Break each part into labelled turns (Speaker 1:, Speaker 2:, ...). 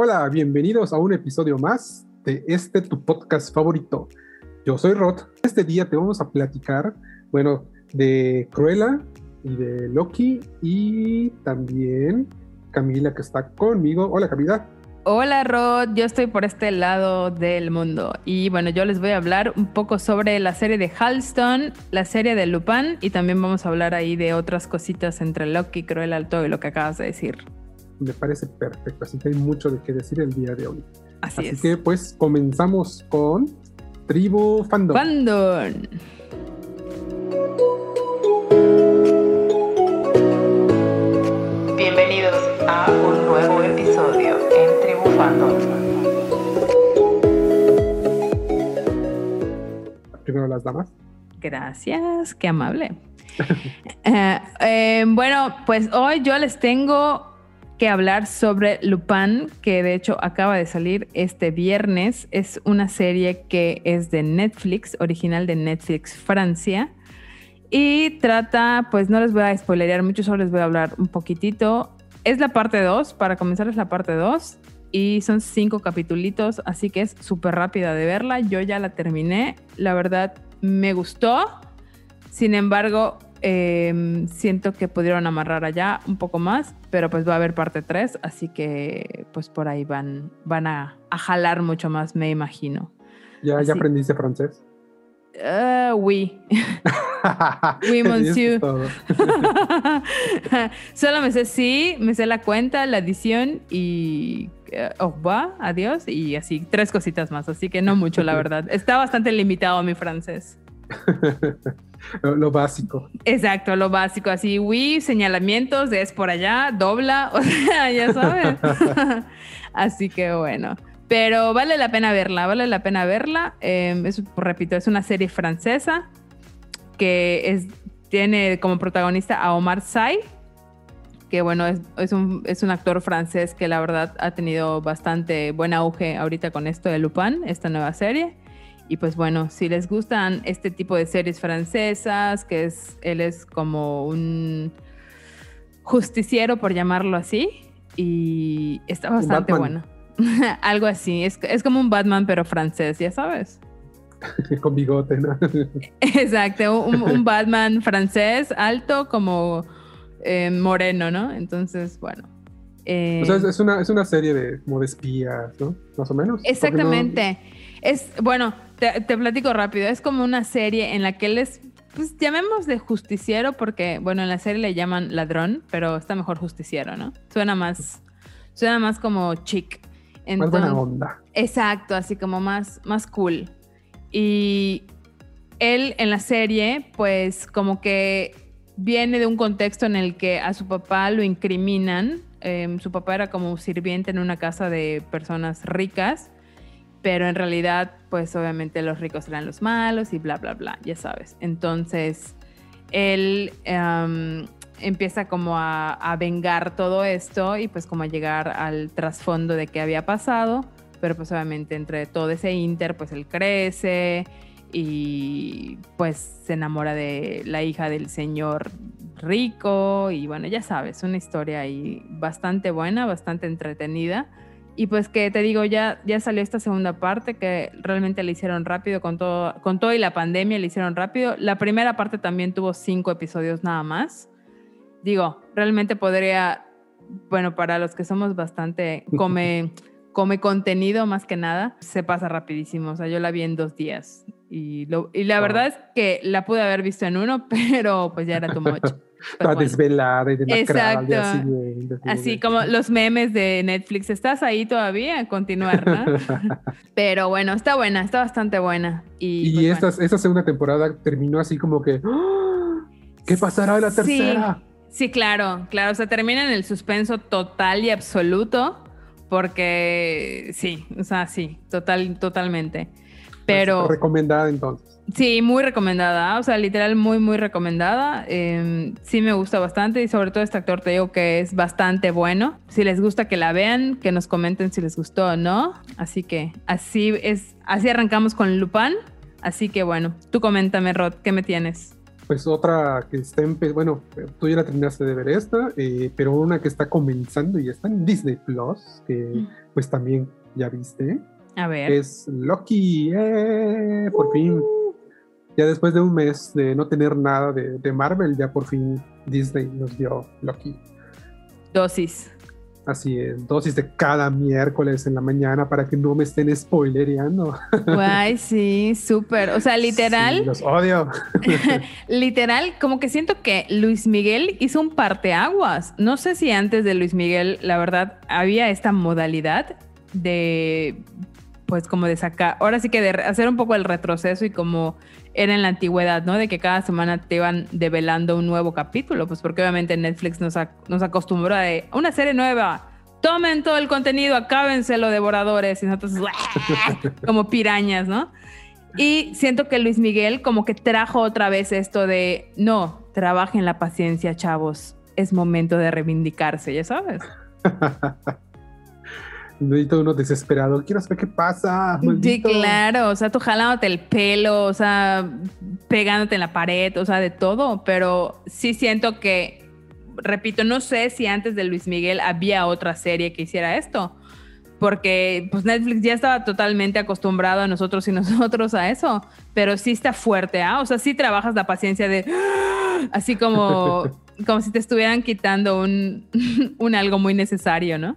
Speaker 1: Hola, bienvenidos a un episodio más de este tu podcast favorito. Yo soy Rod. Este día te vamos a platicar, bueno, de Cruella y de Loki y también Camila que está conmigo. Hola Camila.
Speaker 2: Hola Rod, yo estoy por este lado del mundo y bueno, yo les voy a hablar un poco sobre la serie de Halston, la serie de Lupin y también vamos a hablar ahí de otras cositas entre Loki, Cruella, todo y lo que acabas de decir.
Speaker 1: Me parece perfecto, así que hay mucho de qué decir el día de hoy.
Speaker 2: Así,
Speaker 1: así
Speaker 2: es.
Speaker 1: que pues comenzamos con Tribu Fandom.
Speaker 2: Fandom.
Speaker 3: Bienvenidos a un nuevo episodio en Tribu Fandom.
Speaker 1: Primero las damas.
Speaker 2: Gracias, qué amable. Eh, eh, bueno, pues hoy yo les tengo que hablar sobre Lupin, que de hecho acaba de salir este viernes. Es una serie que es de Netflix, original de Netflix Francia. Y trata, pues no les voy a spoilerear mucho, solo les voy a hablar un poquitito. Es la parte 2, para comenzar es la parte 2. Y son cinco capitulitos, así que es súper rápida de verla. Yo ya la terminé. La verdad, me gustó. Sin embargo, eh, siento que pudieron amarrar allá un poco más, pero pues va a haber parte 3, así que pues por ahí van, van a, a jalar mucho más, me imagino.
Speaker 1: ¿Ya, ¿ya aprendiste francés?
Speaker 2: Uh, oui. oui, monsieur. Solo me sé sí, me sé la cuenta, la edición y uh, au revoir, adiós y así, tres cositas más, así que no mucho, la verdad. Está bastante limitado mi francés.
Speaker 1: lo, básico.
Speaker 2: Exacto, lo básico, así, oui, señalamientos es por allá, dobla, o sea, ya sabes. así que bueno. Pero vale la pena verla, vale la pena verla. Eh, es, repito, es una serie francesa que es, tiene como protagonista a Omar Sy, que bueno, es, es, un, es, un, actor francés que la verdad ha tenido bastante buen auge ahorita con esto de Lupin, esta nueva serie. Y pues bueno, si les gustan este tipo de series francesas, que es, él es como un justiciero, por llamarlo así, y está bastante bueno. Algo así, es, es, como un Batman pero francés, ya sabes.
Speaker 1: Con bigote, ¿no?
Speaker 2: Exacto, un, un, Batman francés, alto, como eh, moreno, ¿no? Entonces, bueno.
Speaker 1: Eh, o sea, es una, es una serie de, como de espías, ¿no? Más o menos.
Speaker 2: Exactamente. No... Es, bueno, te, te, platico rápido, es como una serie en la que él es, pues llamemos de justiciero, porque, bueno, en la serie le llaman ladrón, pero está mejor justiciero, ¿no? Suena más, suena más como chic.
Speaker 1: Entonces, más buena onda.
Speaker 2: Exacto, así como más, más cool. Y él en la serie, pues como que viene de un contexto en el que a su papá lo incriminan. Eh, su papá era como sirviente en una casa de personas ricas, pero en realidad, pues obviamente los ricos eran los malos y bla, bla, bla, ya sabes. Entonces, él um, empieza como a, a, vengar todo esto y pues como a llegar al trasfondo de qué había pasado, pero pues obviamente entre todo ese inter, pues él crece y pues se enamora de la hija del señor rico y bueno, ya sabes, una historia ahí bastante buena, bastante entretenida. Y pues que te digo, ya, ya salió esta segunda parte que realmente le hicieron rápido con todo, con todo y la pandemia le hicieron rápido. La primera parte también tuvo cinco episodios nada más digo, realmente podría, bueno, para los que somos bastante come, come contenido más que nada, se pasa rapidísimo. O sea, yo la vi en dos días y, lo, y la verdad es que la pude haber visto en uno, pero pues ya era tu much.
Speaker 1: Toda bueno. desvelada y demacrada.
Speaker 2: Exacto. Así, así como los memes de Netflix. ¿Estás ahí todavía? Continuar, ¿no? Pero bueno, está buena, está bastante buena. Y,
Speaker 1: y
Speaker 2: pues,
Speaker 1: esta,
Speaker 2: bueno.
Speaker 1: esta, segunda temporada terminó así como que... ¡Oh! ¿Qué pasará en la tercera?
Speaker 2: Sí. Sí, claro, claro. O sea, termina en el suspenso total y absoluto. Porque sí, o sea, sí, total, totalmente. Pero.
Speaker 1: Recomendada entonces.
Speaker 2: Sí, muy recomendada. O sea, literal, muy, muy recomendada. Eh, sí me gusta bastante. Y sobre todo este actor te digo que es bastante bueno. Si les gusta que la vean, que nos comenten si les gustó o no. Así que así es, así arrancamos con Lupin. Así que bueno, tú coméntame, Rod, ¿qué me tienes?
Speaker 1: pues otra que está en, bueno, tú ya la terminaste de ver esta, eh, pero una que está comenzando y está en Disney Plus, que
Speaker 2: Mm.
Speaker 1: pues también ya viste,
Speaker 2: A ver.
Speaker 1: es Loki, ¡eh! por fin. Ya después de un mes de no tener nada de, de Marvel, ya por fin Disney nos dio Loki.
Speaker 2: Dosis.
Speaker 1: Así es, dosis de cada miércoles en la mañana para que no me estén spoilereando.
Speaker 2: Guay, sí, súper. O sea, literal,
Speaker 1: Sí, los odio.
Speaker 2: literal, como que siento que Luis Miguel hizo un parteaguas. No sé si antes de Luis Miguel, la verdad, había esta modalidad de, pues como de sacar, ahora sí que de hacer un poco el retroceso y como era en la antigüedad, ¿no? De que cada semana te iban develando un nuevo capítulo, pues porque obviamente Netflix nos, ac- nos acostumbró a de, una serie nueva. Tomen todo el contenido, acábenselo, devoradores. Y nosotros, como pirañas, ¿no? Y siento que Luis Miguel como que trajo otra vez esto de, no, trabajen la paciencia, chavos. Es momento de reivindicarse, ya sabes.
Speaker 1: Necesito uno desesperado. Quiero saber qué pasa.
Speaker 2: Sí,
Speaker 1: maldito.
Speaker 2: claro, o sea, tú jalándote el pelo, o sea, pegándote en la pared, o sea, de todo, pero sí siento que, repito, no sé si antes de Luis Miguel había otra serie que hiciera esto, porque pues Netflix ya estaba totalmente acostumbrado a nosotros y nosotros a eso, pero sí está fuerte, ¿ah? O sea, sí trabajas la paciencia de, así como, como si te estuvieran quitando un, un algo muy necesario, ¿no?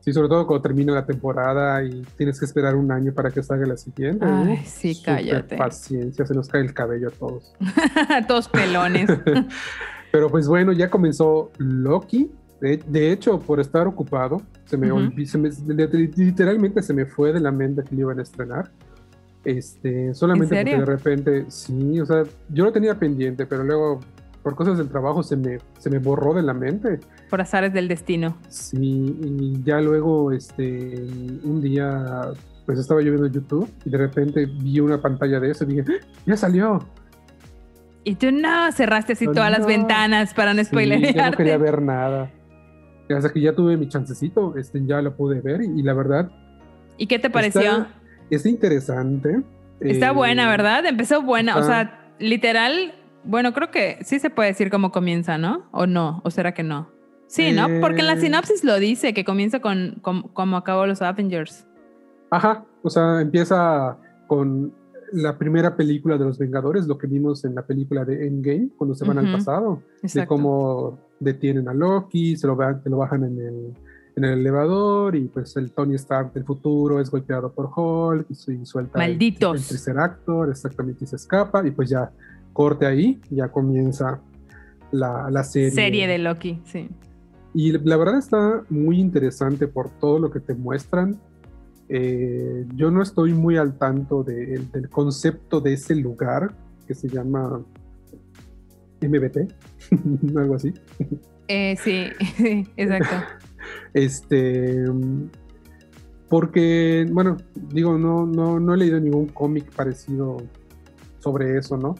Speaker 1: Sí, sobre todo cuando termina la temporada y tienes que esperar un año para que salga la siguiente.
Speaker 2: Ay, sí,
Speaker 1: súper
Speaker 2: cállate.
Speaker 1: Paciencia, se nos cae el cabello a todos.
Speaker 2: Todos pelones.
Speaker 1: Pero pues bueno, ya comenzó Loki. De, de hecho, por estar ocupado, se me,
Speaker 2: Ujú.
Speaker 1: olvi- se me- literalmente se me fue de la mente que lo iban a estrenar. Este, solamente
Speaker 2: ¿En
Speaker 1: porque de repente, sí, o sea, yo lo tenía pendiente, pero luego por cosas del trabajo se me, se me borró de la mente.
Speaker 2: Por azares del destino.
Speaker 1: Sí, y ya luego, este, un día, pues estaba yo viendo YouTube y de repente vi una pantalla de eso y dije, ¡Ah! ya salió.
Speaker 2: Y tú no, cerraste así
Speaker 1: No,
Speaker 2: todas las ventanas para no
Speaker 1: Sí, ya no quería ver nada. Y hasta que ya tuve mi chancecito, este, ya lo pude ver y, y la verdad
Speaker 2: ¿Y qué te pareció?
Speaker 1: Está, está interesante.
Speaker 2: Está
Speaker 1: Eh,
Speaker 2: buena, ¿verdad? Empezó buena. O
Speaker 1: está-
Speaker 2: sea, literal, bueno, creo que sí se puede decir cómo comienza, ¿no? ¿O no? ¿O será que no? Sí, ¿no? Porque en la
Speaker 1: Eh.
Speaker 2: sinopsis lo dice, que comienza con, con- como acabó los Avengers.
Speaker 1: Ajá, o sea, empieza con la primera película de los Vengadores, lo que vimos en la película de Endgame, cuando se van al
Speaker 2: Ujú,
Speaker 1: pasado, de
Speaker 2: Exacto.
Speaker 1: cómo detienen a Loki, se lo, se lo bajan en el, en el elevador y pues el Tony Stark del futuro es golpeado por Hulk y, su- y suelta el-
Speaker 2: Malditos.
Speaker 1: El, tercer actor, exactamente, y se escapa y pues ya corte ahí, ya comienza la, la serie.
Speaker 2: Serie de Loki, sí.
Speaker 1: Y la verdad está muy interesante por todo lo que te muestran. Eh, yo no estoy muy al tanto de- el- del concepto de ese lugar que se llama MBT, algo así.
Speaker 2: Eh, sí, exacto.
Speaker 1: Este, porque, bueno, digo, no, no, no he leído ningún cómic parecido sobre eso, ¿no?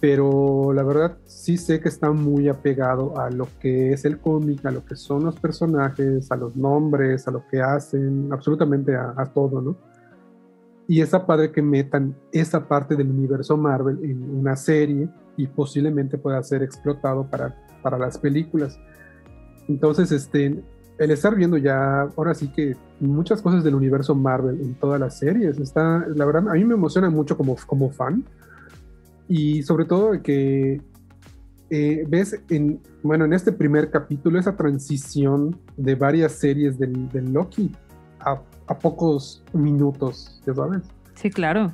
Speaker 1: Pero la verdad sí sé que está muy apegado a lo que es el cómic, a lo que son los personajes, a los nombres, a lo que hacen, absolutamente a, a todo, ¿no? Y está padre que metan esa parte del universo Marvel en una serie y posiblemente pueda ser explotado para, para las películas. Entonces, este, el estar viendo ya, ahora sí que muchas cosas del universo Marvel en todas las series, está, la verdad, a mí me emociona mucho como, como fan. Y sobre todo que eh, ves en, bueno, en este primer capítulo esa transición de varias series del, del Loki a, a pocos minutos, ya sabes.
Speaker 2: Sí, claro.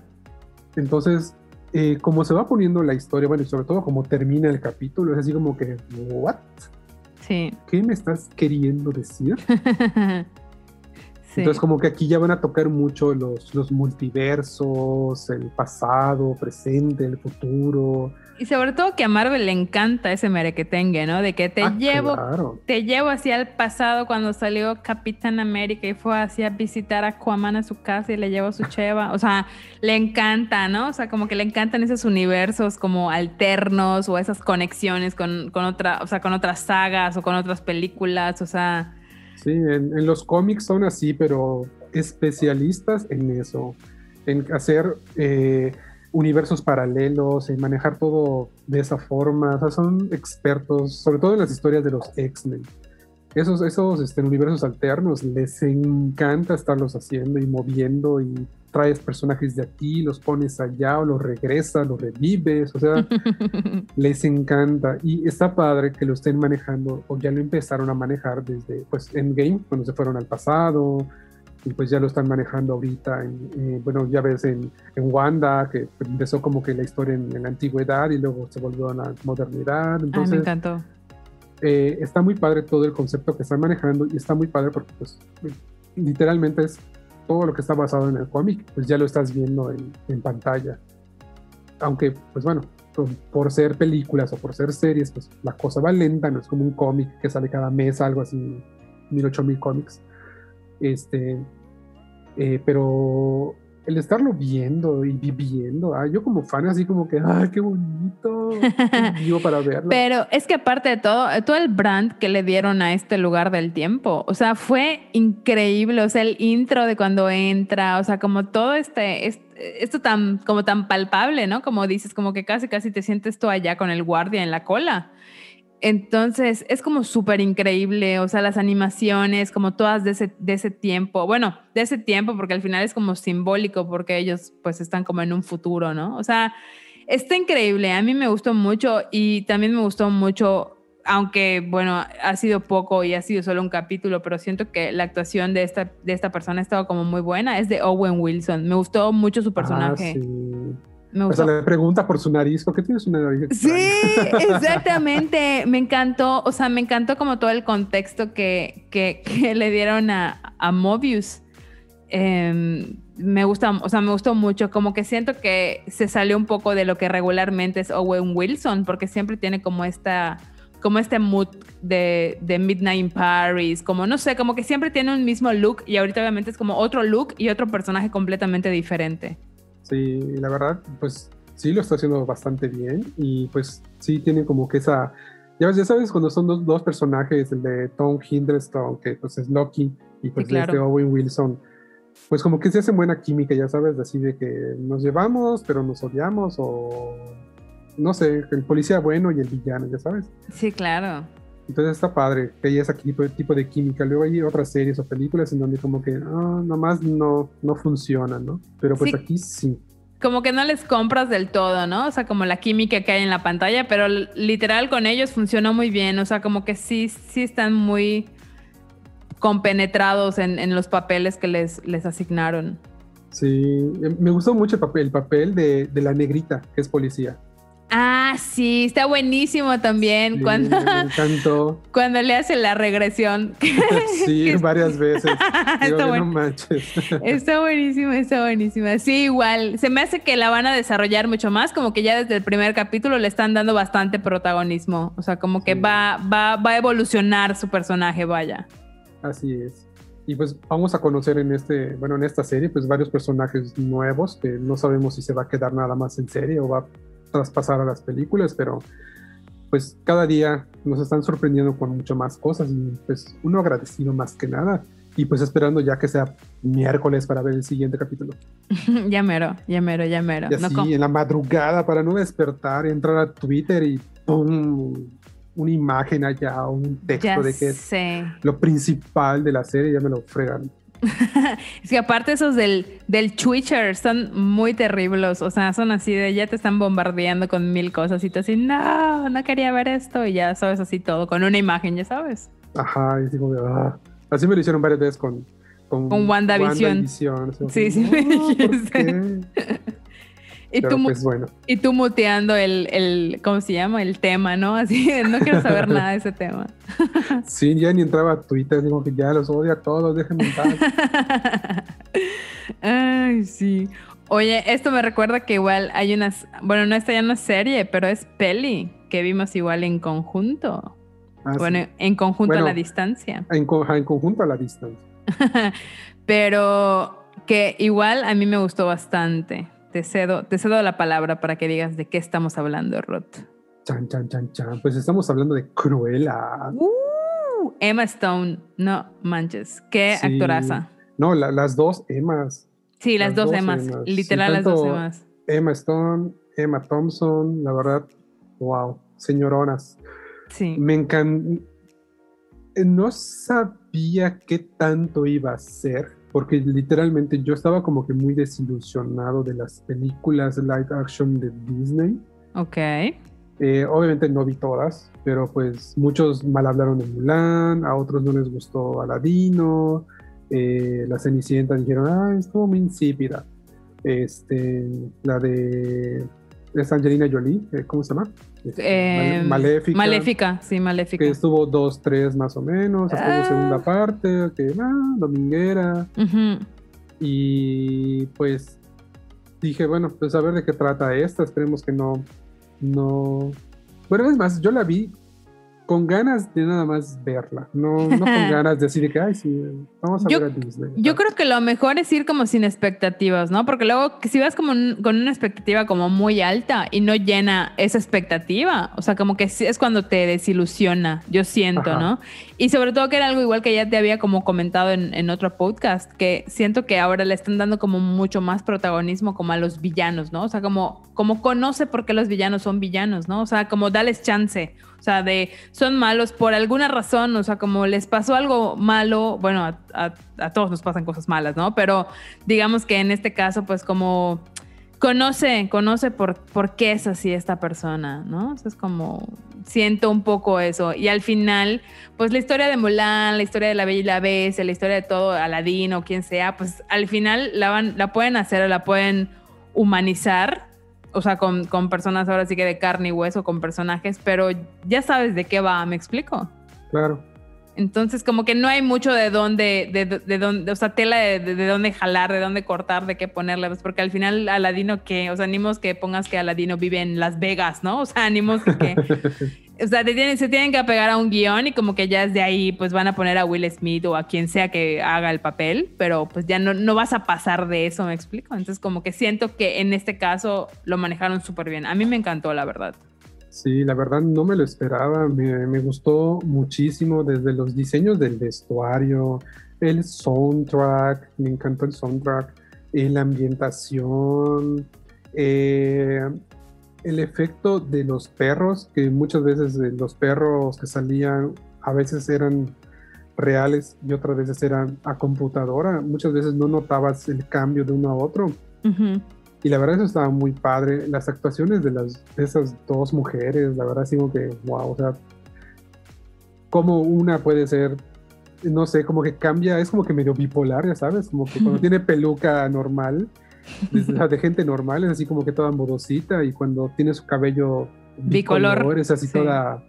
Speaker 1: Entonces, eh, como se va poniendo la historia, bueno, y sobre todo como termina el capítulo, es así como que, ¿what?
Speaker 2: Sí.
Speaker 1: ¿Qué me estás queriendo decir?
Speaker 2: Sí.
Speaker 1: Entonces como que aquí ya van a tocar mucho los, los multiversos, el pasado, presente, el futuro.
Speaker 2: Y sobre todo que a Marvel le encanta ese merequetengue, ¿no? De que te
Speaker 1: Ah,
Speaker 2: llevo,
Speaker 1: Claro.
Speaker 2: te llevo hacia el pasado cuando salió Capitán América y fue hacia visitar a Aquaman a su casa y le llevó su cheva. O sea, le encanta, ¿no? O sea, como que le encantan esos universos como alternos o esas conexiones con, con otra, o sea, con otras sagas o con otras películas. O sea,
Speaker 1: En los cómics son así, pero especialistas en eso, en hacer, eh, universos paralelos, en manejar todo de esa forma. O sea, son expertos, sobre todo en las historias de los X-Men. Esos, esos este, universos alternos les encanta estarlos haciendo y moviendo y traes personajes de aquí, los pones allá o los regresas, los revives, o sea, les encanta y está padre que lo estén manejando o ya lo empezaron a manejar desde pues Endgame, cuando se fueron al pasado, y pues ya lo están manejando ahorita, en, eh, bueno, ya ves en, en, Wanda, que empezó como que la historia en, la antigüedad y luego se volvió a la modernidad. Entonces,
Speaker 2: me encantó.
Speaker 1: Eh, está muy padre todo el concepto que están manejando y está muy padre porque pues literalmente es todo lo que está basado en el cómic, pues ya lo estás viendo en, pantalla. Aunque, pues bueno, por ser películas o por ser series, pues la cosa va lenta, no es como un cómic que sale cada mes, algo así, mil, ocho mil cómics. Este, eh, pero el estarlo viendo y viviendo, ah, yo como fan así como que, ay, qué bonito, vivo para verlo.
Speaker 2: Pero es que aparte de todo, todo el brand que le dieron a este lugar del tiempo, o sea, fue increíble, o sea, el intro de cuando entra, o sea, como todo este, este esto tan, como tan palpable, ¿no? Como dices, como que casi, casi te sientes tú allá con el guardia en la cola. Entonces, es como súper increíble, o sea, las animaciones, como todas de ese, de ese tiempo, bueno, de ese tiempo, porque al final es como simbólico, porque ellos pues están como en un futuro, ¿no? O sea, está increíble, a mí me gustó mucho y también me gustó mucho, aunque bueno, ha sido poco y ha sido solo un capítulo, pero siento que la actuación de esta, de esta persona ha estado como muy buena, es de Owen Wilson, me gustó mucho su ah,
Speaker 1: O sea, le pregunta por su nariz, ¿por qué tienes una nariz?
Speaker 2: Sí, exactamente. me encantó, o sea, me encantó como todo el contexto que, que, le dieron a, a Mobius. Em, me gusta, o sea, me gustó mucho, como que siento que se salió un poco de lo que regularmente es Owen Wilson, porque siempre tiene como esta, como este mood de, de Midnight in Paris, como no sé, como que siempre tiene un mismo look y ahorita obviamente es como otro look y otro personaje completamente diferente.
Speaker 1: Sí, la verdad, pues sí lo está haciendo bastante bien y pues sí tiene como que esa... Ya, ya sabes, cuando son dos, dos, personajes, el de Tom Hiddleston, que pues es Loki, y pues el de Owen Wilson, pues como que se hace buena química, ya sabes, así de que nos llevamos, pero nos odiamos, o no sé, el policía bueno y el villano, ya sabes.
Speaker 2: Sí, claro.
Speaker 1: Entonces está padre que haya ese tipo, tipo de química. Luego hay otras series o películas en donde como que ah, nomás no, no funciona, ¿no? Pero pues aquí sí.
Speaker 2: Como que no les compras del todo, ¿no? O sea, como la química que hay en la pantalla, pero literal con ellos funcionó muy bien. O sea, como que sí, sí están muy compenetrados en, en los papeles que les, les asignaron.
Speaker 1: Sí, me gustó mucho el papel, el papel de, de la negrita, que es policía.
Speaker 2: Ah, sí, está buenísimo también. cuando,
Speaker 1: me encantó.
Speaker 2: Cuando le hace la regresión.
Speaker 1: sí, varias veces.
Speaker 2: está, está buenísimo, está buenísimo. Sí, igual. Se me hace que la van a desarrollar mucho más, como que ya desde el primer capítulo le están dando bastante protagonismo. O sea, como que va, va, va a evolucionar su personaje, vaya.
Speaker 1: Así es. Y pues vamos a conocer en este, bueno, en esta serie, pues varios personajes nuevos que no sabemos si se va a quedar nada más en serie o va traspasar a las películas, pero pues cada día nos están sorprendiendo con mucho más cosas y pues uno agradecido más que nada y pues esperando ya que sea miércoles para ver el siguiente capítulo.
Speaker 2: ya mero, ya mero, ya mero.
Speaker 1: Y así en la madrugada para no despertar, entrar a Twitter y ¡pum! una imagen allá, un texto de que es lo principal de la serie, ya me lo fregan.
Speaker 2: es que aparte esos del, del Twitcher son muy terribles, o sea, son así de ya te están bombardeando con mil cosas y tú así, no, no quería ver esto y ya sabes así todo, con una imagen, ya sabes.
Speaker 1: Ajá, y digo, ah. así me lo hicieron varias veces con...
Speaker 2: Con, con WandaVision. sí, sí, Y tú,
Speaker 1: pues, bueno.
Speaker 2: y tú muteando el, el, ¿cómo se llama? El tema, ¿no? Así, no quiero saber nada de ese tema.
Speaker 1: Sí, ya ni entraba a Twitter, digo que ya los odio a todos, déjenme en paz.
Speaker 2: Ay, sí. Oye, esto me recuerda que igual hay unas, bueno, no está ya una serie, pero es peli que vimos igual en conjunto. Ah, bueno, en conjunto a la distancia.
Speaker 1: En, en conjunto a la distancia.
Speaker 2: pero que igual a mí me gustó bastante te cedo, te cedo la palabra para que digas de qué estamos hablando, Roth.
Speaker 1: Chan, chan, chan, chan. Pues estamos hablando de Cruella.
Speaker 2: Uh, Emma Stone, no manches, qué actoraza.
Speaker 1: No, las dos Emmas.
Speaker 2: Sí, las, dos, Emmas, literal las dos Emmas.
Speaker 1: Emma Stone, Emma Thompson, la verdad, wow, señoronas.
Speaker 2: Sí.
Speaker 1: Me encanta. No sabía qué tanto iba a ser, porque literalmente yo estaba como que muy desilusionado de las películas live action de Disney.
Speaker 2: Ok.
Speaker 1: Eh, obviamente no vi todas, pero pues muchos mal hablaron de Mulan, a otros no les gustó Aladino, eh, la Cenicienta dijeron, ah, estuvo muy insípida. Este, la de es Angelina Jolie, eh, ¿cómo se llama?
Speaker 2: Eh,
Speaker 1: Maléfica.
Speaker 2: Maléfica, sí, Maléfica.
Speaker 1: Que estuvo dos, tres más o menos, hasta
Speaker 2: Ah.
Speaker 1: segunda parte, que ah, dominguera. Y pues dije, bueno, pues a ver de qué trata esta, esperemos que no, no... Bueno, es más, yo la vi con ganas de nada más verla, no, no con ganas de decir de que, ay, sí, vamos a
Speaker 2: Yo-
Speaker 1: ver a Disney.
Speaker 2: Yo creo que lo mejor es ir como sin expectativas, ¿no? Porque luego que si vas como un- con una expectativa como muy alta y no llena esa expectativa, o sea, como que es cuando te desilusiona, yo siento,
Speaker 1: Ajá.
Speaker 2: ¿no? Y sobre todo que era algo igual que ya te había como comentado en, en otro podcast, que siento que ahora le están dando como mucho más protagonismo como a los villanos, ¿no? O sea, como, como conoce por qué los villanos son villanos, ¿no? O sea, como dales chance. Sea, de son malos por alguna razón, o sea, como les pasó algo malo, bueno, a, a- a todos nos pasan cosas malas, ¿no? Pero digamos que en este caso, pues como conoce, conoce por, por qué es así esta persona, ¿no? O sea, es como, siento un poco eso. Y al final, pues la historia de Mulan, la historia de la Bella y la Bestia, la historia de todo, Aladín o quien sea, pues al final la, van, la pueden hacer o la pueden humanizar, o sea, con, con personas ahora sí que de carne y hueso, con personajes, pero ya sabes de qué va, ¿me explico?
Speaker 1: Claro,
Speaker 2: Entonces, como que no hay mucho de dónde, de, de dónde, o sea, tela de, de, de dónde jalar, de dónde cortar, de qué ponerle, pues porque al final Aladino que, o sea, animos que pongas que Aladino vive en Las Vegas, ¿no? O sea, animos que, que- o sea, se tienen que apegar a un guion y como que ya desde ahí, pues van a poner a Will Smith o a quien sea que haga el papel, pero pues ya no, no vas a pasar de eso, ¿me explico? Entonces, como que siento que en este caso lo manejaron súper bien. A mí me encantó, la verdad.
Speaker 1: sí, la verdad no me lo esperaba, me, me gustó muchísimo desde los diseños del vestuario, el soundtrack, me encantó el soundtrack, eh, la ambientación, eh, el efecto de los perros, que muchas veces eh, los perros que salían a veces eran reales y otras veces eran a computadora, muchas veces no notabas el cambio de uno a otro. Y la verdad eso estaba muy padre. Las actuaciones de, las, de esas dos mujeres, la verdad como que, wow, o sea, como una puede ser, no sé, como que cambia, es como que medio bipolar, ya sabes, como que cuando tiene peluca normal, la de gente normal, es así como que toda modosita y cuando tiene su cabello
Speaker 2: Bicolor,
Speaker 1: es así
Speaker 2: sí.
Speaker 1: toda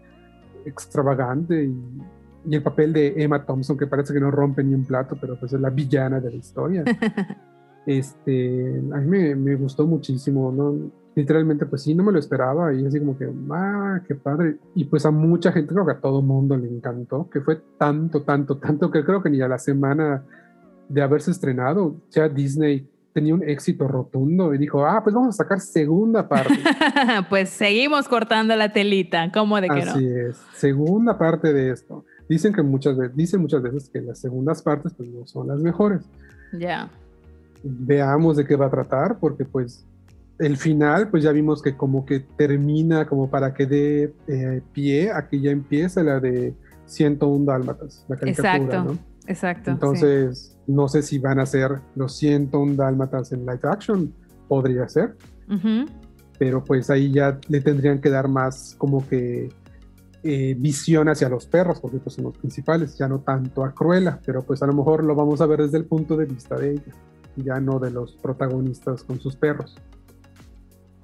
Speaker 1: extravagante y, y el papel de Emma Thompson que parece que no rompe ni un plato, pero pues es la villana de la historia. Este, a mí me, me gustó muchísimo, ¿no? Literalmente, pues sí, no me lo esperaba y así como que, ah, qué padre. Y pues a mucha gente, creo que a todo mundo le encantó, que fue tanto, tanto, tanto que creo que ni a la semana de haberse estrenado, ya Disney tenía un éxito rotundo y dijo, ah, pues vamos a sacar segunda parte.
Speaker 2: pues seguimos cortando la telita, ¿cómo de que no?
Speaker 1: Así es, segunda parte de esto. Dicen que muchas veces, dicen muchas veces que las segundas partes pues no son las mejores.
Speaker 2: Ya.
Speaker 1: veamos de qué va a tratar, porque pues el final, pues ya vimos que como que termina como para que dé eh, pie a que ya empieza la de 101 dálmatas, la caricatura,
Speaker 2: Exacto,
Speaker 1: ¿no?
Speaker 2: Exacto. sí.
Speaker 1: No sé si van a ser los 101 dálmatas en live action, podría ser, pero pues ahí ya le tendrían que dar más como que eh, visión hacia los perros, porque pues son los principales, ya no tanto a Cruella, pero pues a lo mejor lo vamos a ver desde el punto de vista de ella, ya no de los protagonistas con sus perros.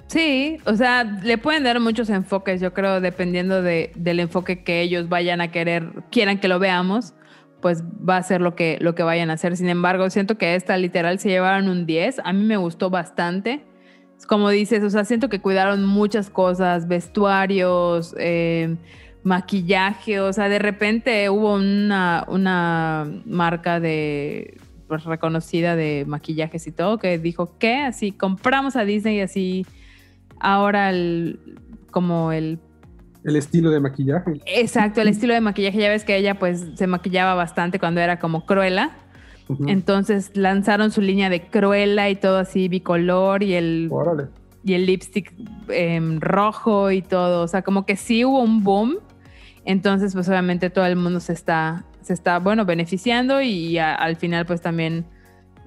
Speaker 2: Sí, o sea, le pueden dar muchos enfoques, yo creo, dependiendo de, del enfoque que ellos vayan a querer, quieran que lo veamos, pues va a ser lo que, lo que vayan a hacer. Sin embargo, siento que esta literal se llevaron un 10. A mí me gustó bastante. Como dices, o sea, siento que cuidaron muchas cosas, vestuarios, eh, maquillaje, o sea, de repente hubo una, una marca de pues, reconocida de maquillajes y todo que dijo que así compramos a Disney y así ahora el como el
Speaker 1: El estilo de maquillaje.
Speaker 2: exacto el estilo de maquillaje ya ves que ella pues se maquillaba bastante cuando era como Cruella
Speaker 1: Ujú.
Speaker 2: entonces lanzaron su línea de Cruella y todo así bicolor y el
Speaker 1: Órale.
Speaker 2: y el lipstick em, rojo y todo. O sea, como que sí hubo un boom. Entonces, pues obviamente todo el mundo se está, se está bueno, beneficiando y a- al final pues también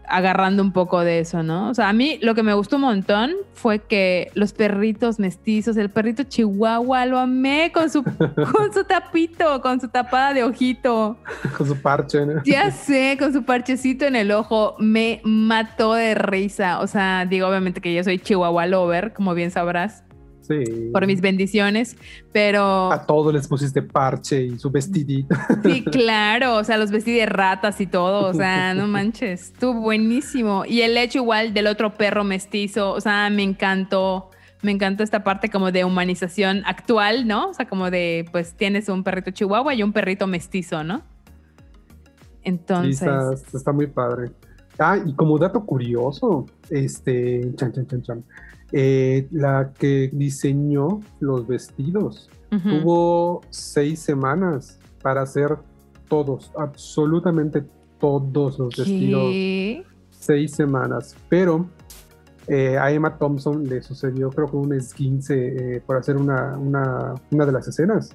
Speaker 2: agarrando un poco de eso, ¿no? O sea, a mí lo que me gustó un montón fue que los perritos mestizos, el perrito chihuahua, lo amé con su, con su tapito, con su tapada de ojito.
Speaker 1: Con su parche, ¿no?
Speaker 2: Ya sé, con su parchecito en el ojo, me mató de risa. O sea, digo obviamente que yo soy chihuahua lover, como bien sabrás,
Speaker 1: Sí.
Speaker 2: por mis bendiciones, pero...
Speaker 1: A todos les pusiste parche y su vestidito.
Speaker 2: Sí, claro, o sea, los vestí de ratas y todo, o sea, no manches, estuvo buenísimo. Y el hecho igual del otro perro mestizo, o sea, me encantó, me encantó esta parte como de humanización actual, ¿no? O sea, como de, pues tienes un perrito chihuahua y un perrito mestizo, ¿no? Entonces,
Speaker 1: está, está muy padre. Ah, y como dato curioso, este, chan, chan, chan, chan, eh, la que diseñó los vestidos tuvo seis semanas para hacer todos, absolutamente todos los vestidos.
Speaker 2: ¿Qué?
Speaker 1: Seis semanas, pero eh, a Emma Thompson le sucedió creo que un esguince eh, por hacer una, una, una de las escenas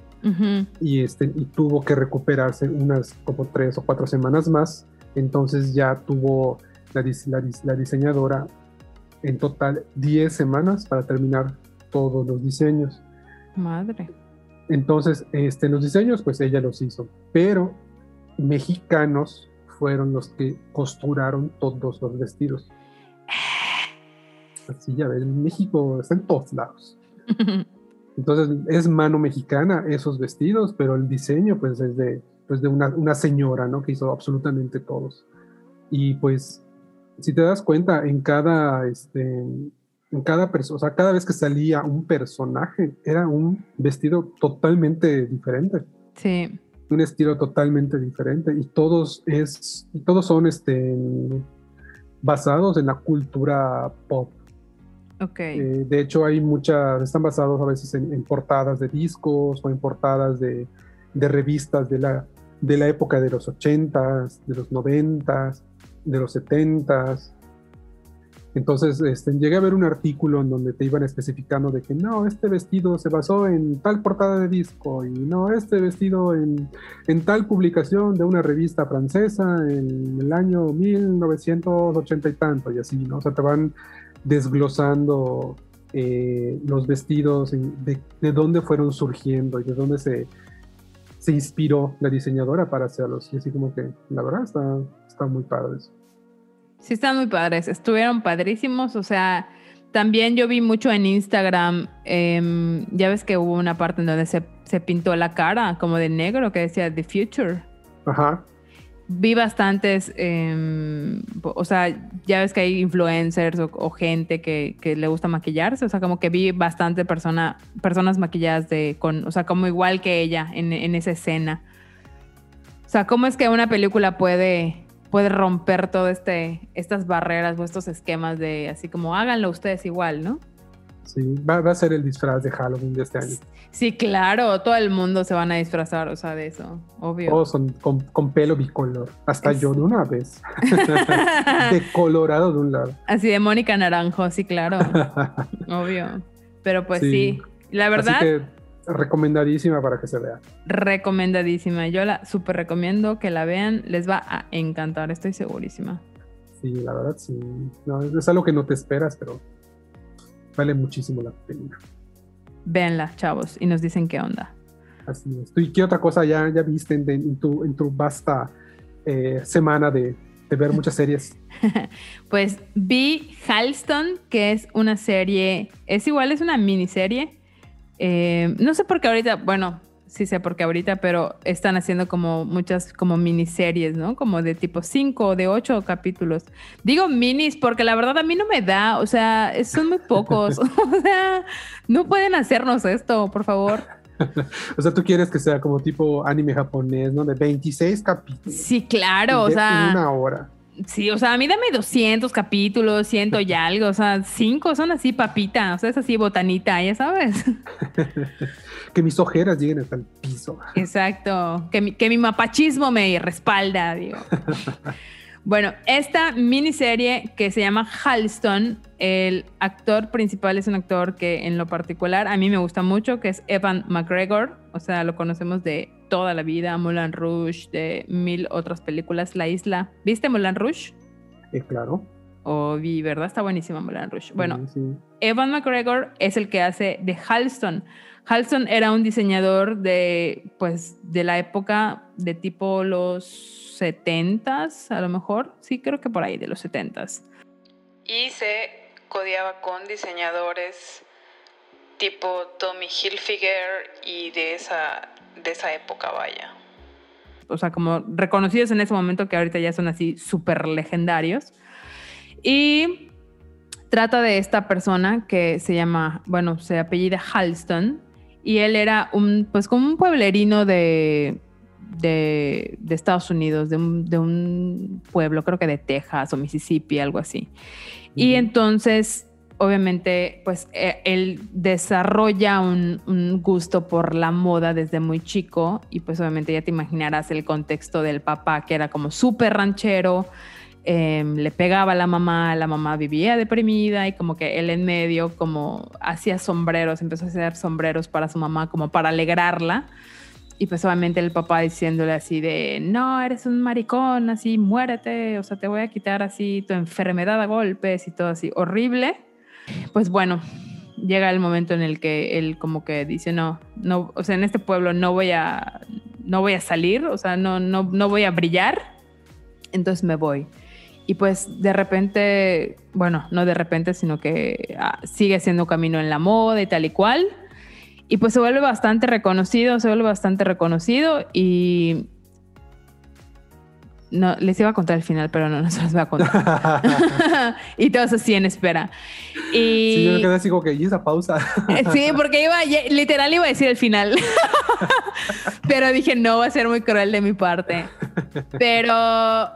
Speaker 1: y, este, y tuvo que recuperarse unas como tres o cuatro semanas más. Entonces ya tuvo la, la la diseñadora en total 10 semanas para terminar todos los diseños.
Speaker 2: Madre.
Speaker 1: Entonces, este, los diseños, pues ella los hizo, pero mexicanos fueron los que costuraron todos los vestidos. Así ya ves, México está en todos lados. Entonces es mano mexicana esos vestidos, pero el diseño pues es de, pues, de una, una señora, ¿no? Que hizo absolutamente todos. Y pues, si te das cuenta, en cada, este, en cada persona, o sea, cada vez que salía un personaje, era un vestido totalmente diferente,
Speaker 2: Sí.
Speaker 1: un estilo totalmente diferente. Y todos, es, y todos son este, basados en la cultura pop.
Speaker 2: Ok.
Speaker 1: Eh, de hecho, hay muchas, están basados a veces en, en portadas de discos o en portadas de, de revistas de la, de la época de los 80s, de los 90s, de los 70s. Entonces, este, llegué a ver un artículo en donde te iban especificando de que no, este vestido se basó en tal portada de disco y no, este vestido en, en tal publicación de una revista francesa en el año 1980 y tanto y así, ¿no? O sea, te van desglosando eh, los vestidos, de, de dónde fueron surgiendo y de dónde se, se inspiró la diseñadora para hacerlos. Y así como que, la verdad, está, está muy padre eso.
Speaker 2: Sí, están muy padres. Estuvieron padrísimos. O sea, también yo vi mucho en Instagram. em, ya ves que hubo una parte en donde se, se pintó la cara como de negro que decía The Future.
Speaker 1: Ajá.
Speaker 2: Vi bastantes, em, o sea, ya ves que hay influencers o, o gente que, que le gusta maquillarse. O sea, como que vi bastante persona, personas maquilladas de, con, o sea, como igual que ella en, en esa escena. O sea, ¿cómo es que una película puede, puede romper todas este, estas barreras o estos esquemas de así como háganlo ustedes igual, ¿no?
Speaker 1: Sí, va, va a ser el disfraz de Halloween de este año.
Speaker 2: Sí, claro, todo el mundo se van a disfrazar, o sea, de eso, obvio.
Speaker 1: Todos son con, con pelo bicolor. Hasta
Speaker 2: Es-
Speaker 1: yo de una vez. de colorado de un lado.
Speaker 2: Así de Mónica Naranjo, sí, claro, obvio. Pero pues sí,
Speaker 1: Sí.
Speaker 2: la verdad,
Speaker 1: Así que recomendadísima para que se vea.
Speaker 2: recomendadísima. Yo la súper recomiendo que la vean, les va a encantar, estoy segurísima.
Speaker 1: Sí, la verdad, sí. No, es algo que no te esperas, pero vale muchísimo la pena.
Speaker 2: Véanla, chavos, y nos dicen qué onda.
Speaker 1: Así es. ¿Tú ¿Y qué otra cosa ya, ya viste en, en tu, en tu vasta eh, semana de, de ver muchas series?
Speaker 2: Pues vi Halston, que es una serie, es igual, es una miniserie. Eh, no sé por qué ahorita, bueno, sí sé por qué ahorita, pero están haciendo como muchas como miniseries, ¿no? Como de tipo 5 o de 8 capítulos. Digo minis porque la verdad a mí no me da, o sea, son muy pocos. o sea, no pueden hacernos esto, por favor.
Speaker 1: O sea, tú quieres que sea como tipo anime japonés, ¿no? De 26 capítulos.
Speaker 2: Sí, claro, o sea...
Speaker 1: Una hora.
Speaker 2: Sí, o sea, a mí dame 200 capítulos, ciento y algo, o sea, cinco son así papita, o sea, es así botanita, ya sabes.
Speaker 1: Que mis ojeras lleguen hasta el piso.
Speaker 2: Exacto, que mi, que mi mapachismo me respalda, digo. Bueno, esta miniserie que se llama Halston, el actor principal es un actor que en lo particular a mí me gusta mucho, que es Evan McGregor. O sea, lo conocemos de toda la vida, Moulin Rouge, de mil otras películas, La Isla. ¿Viste Moulin Rouge?
Speaker 1: Eh, claro.
Speaker 2: O vi, ¿verdad? Está buenísima Moulin Rouge. Bueno,
Speaker 1: Sí, sí.
Speaker 2: Evan McGregor es el que hace de Halston. Halston era un diseñador de, pues, de la época de tipo los 70s, a lo mejor. Sí, creo que por ahí, de los 70s.
Speaker 3: Y se codeaba con diseñadores tipo Tommy Hilfiger y de esa, de esa época, vaya.
Speaker 2: O sea, como reconocidos en ese momento que ahorita ya son así súper legendarios. Y trata de esta persona que se llama, bueno, se apellida Halston. Y él era un, pues como un pueblerino de, de, de Estados Unidos, de un, de un pueblo, creo que de Texas o Mississippi, algo así. Y entonces, obviamente, pues eh, él desarrolla un, gusto por la moda desde muy chico y pues obviamente ya te imaginarás el contexto del papá que era como súper ranchero, eh, le pegaba a la mamá, la mamá vivía deprimida y como que él en medio como hacía sombreros, empezó a hacer sombreros para su mamá como para alegrarla. Y pues obviamente el papá diciéndole así de, no, eres un maricón, así, muérete, o sea, te voy a quitar así tu enfermedad a golpes y todo así, horrible. Pues bueno, llega el momento en el que él como que dice, no, no, o sea, en este pueblo no voy a, no voy a salir, o sea, no, no, no voy a brillar, entonces me voy. Y pues de repente, bueno, no de repente, sino que ah, sigue siendo camino en la moda y tal y cual. Y pues se vuelve bastante reconocido, se vuelve bastante reconocido y... No, les iba a contar el final, pero no, no se los voy a contar. y todos así en espera. Y...
Speaker 1: Sí, yo me quedé así como que, ¿y esa pausa?
Speaker 2: Eh, Sí, porque iba, literal iba a decir el final. Pero dije, no, va a ser muy cruel de mi parte. Pero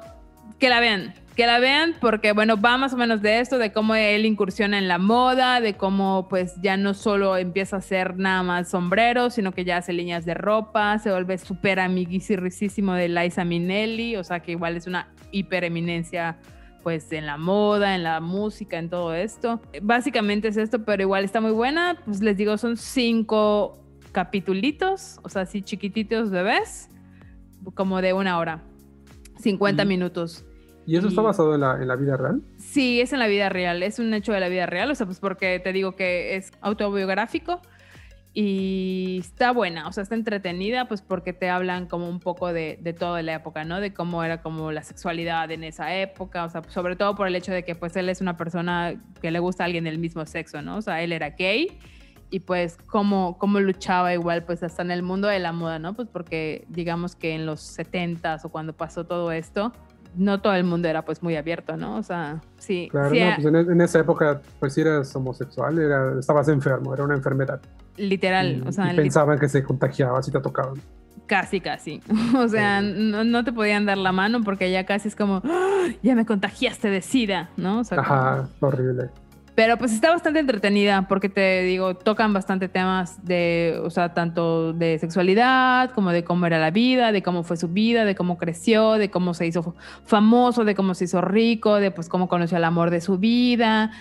Speaker 2: que la vean, que la vean porque, bueno, va más o menos de esto, de cómo él incursiona en la moda, de cómo pues ya no solo empieza a hacer nada más sombreros, sino que ya hace líneas de ropa, se vuelve súper amiguisirrisísimo de Liza Minnelli, o sea que igual es una hipereminencia pues en la moda, en la música, en todo esto. Básicamente es esto, pero igual está muy buena. Pues les digo, son cinco capitulitos, o sea, así chiquititos bebés, como de una hora, 50
Speaker 1: Y-
Speaker 2: minutos.
Speaker 1: ¿Y eso está
Speaker 2: Y-
Speaker 1: basado en la, en la vida real?
Speaker 2: Sí, es en la vida real, es un hecho de la vida real, o sea, pues porque te digo que es autobiográfico y está buena, o sea, está entretenida, pues porque te hablan como un poco de, de toda la época, ¿no? De cómo era como la sexualidad en esa época, o sea, sobre todo por el hecho de que pues él es una persona que le gusta a alguien del mismo sexo, ¿no? O sea, él era gay y pues cómo, cómo luchaba igual pues hasta en el mundo de la moda, ¿no? Pues porque digamos que en los 70s o cuando pasó todo esto, no todo el mundo era pues muy abierto, ¿no? O sea, sí.
Speaker 1: Claro,
Speaker 2: sí,
Speaker 1: no, pues en, en esa época, pues si eras homosexual, era, estabas enfermo, era una enfermedad.
Speaker 2: literal,
Speaker 1: y,
Speaker 2: o sea,
Speaker 1: y pensaban que se contagiaba si te tocaban.
Speaker 2: casi, casi. O sea,
Speaker 1: Sí.
Speaker 2: no, no te podían dar la mano porque ya casi es como, "Ah, ya me contagiaste de SIDA, ¿no? O sea, como-
Speaker 1: Ajá, horrible.
Speaker 2: Pero pues está bastante entretenida porque te digo, tocan bastante temas de, o sea, tanto de sexualidad como de cómo era la vida, de cómo fue su vida, de cómo creció, de cómo se hizo famoso, de cómo se hizo rico, de pues cómo conoció el amor de su vida.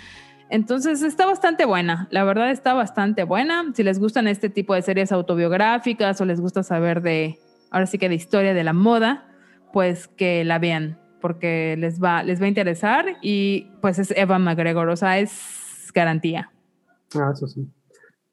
Speaker 2: Entonces está bastante buena, la verdad está bastante buena. Si les gustan este tipo de series autobiográficas o les gusta saber de, ahora sí que de historia de la moda, pues que la vean porque les va, les va a interesar y pues es Evan McGregor, o sea, es garantía.
Speaker 1: Ah, eso sí.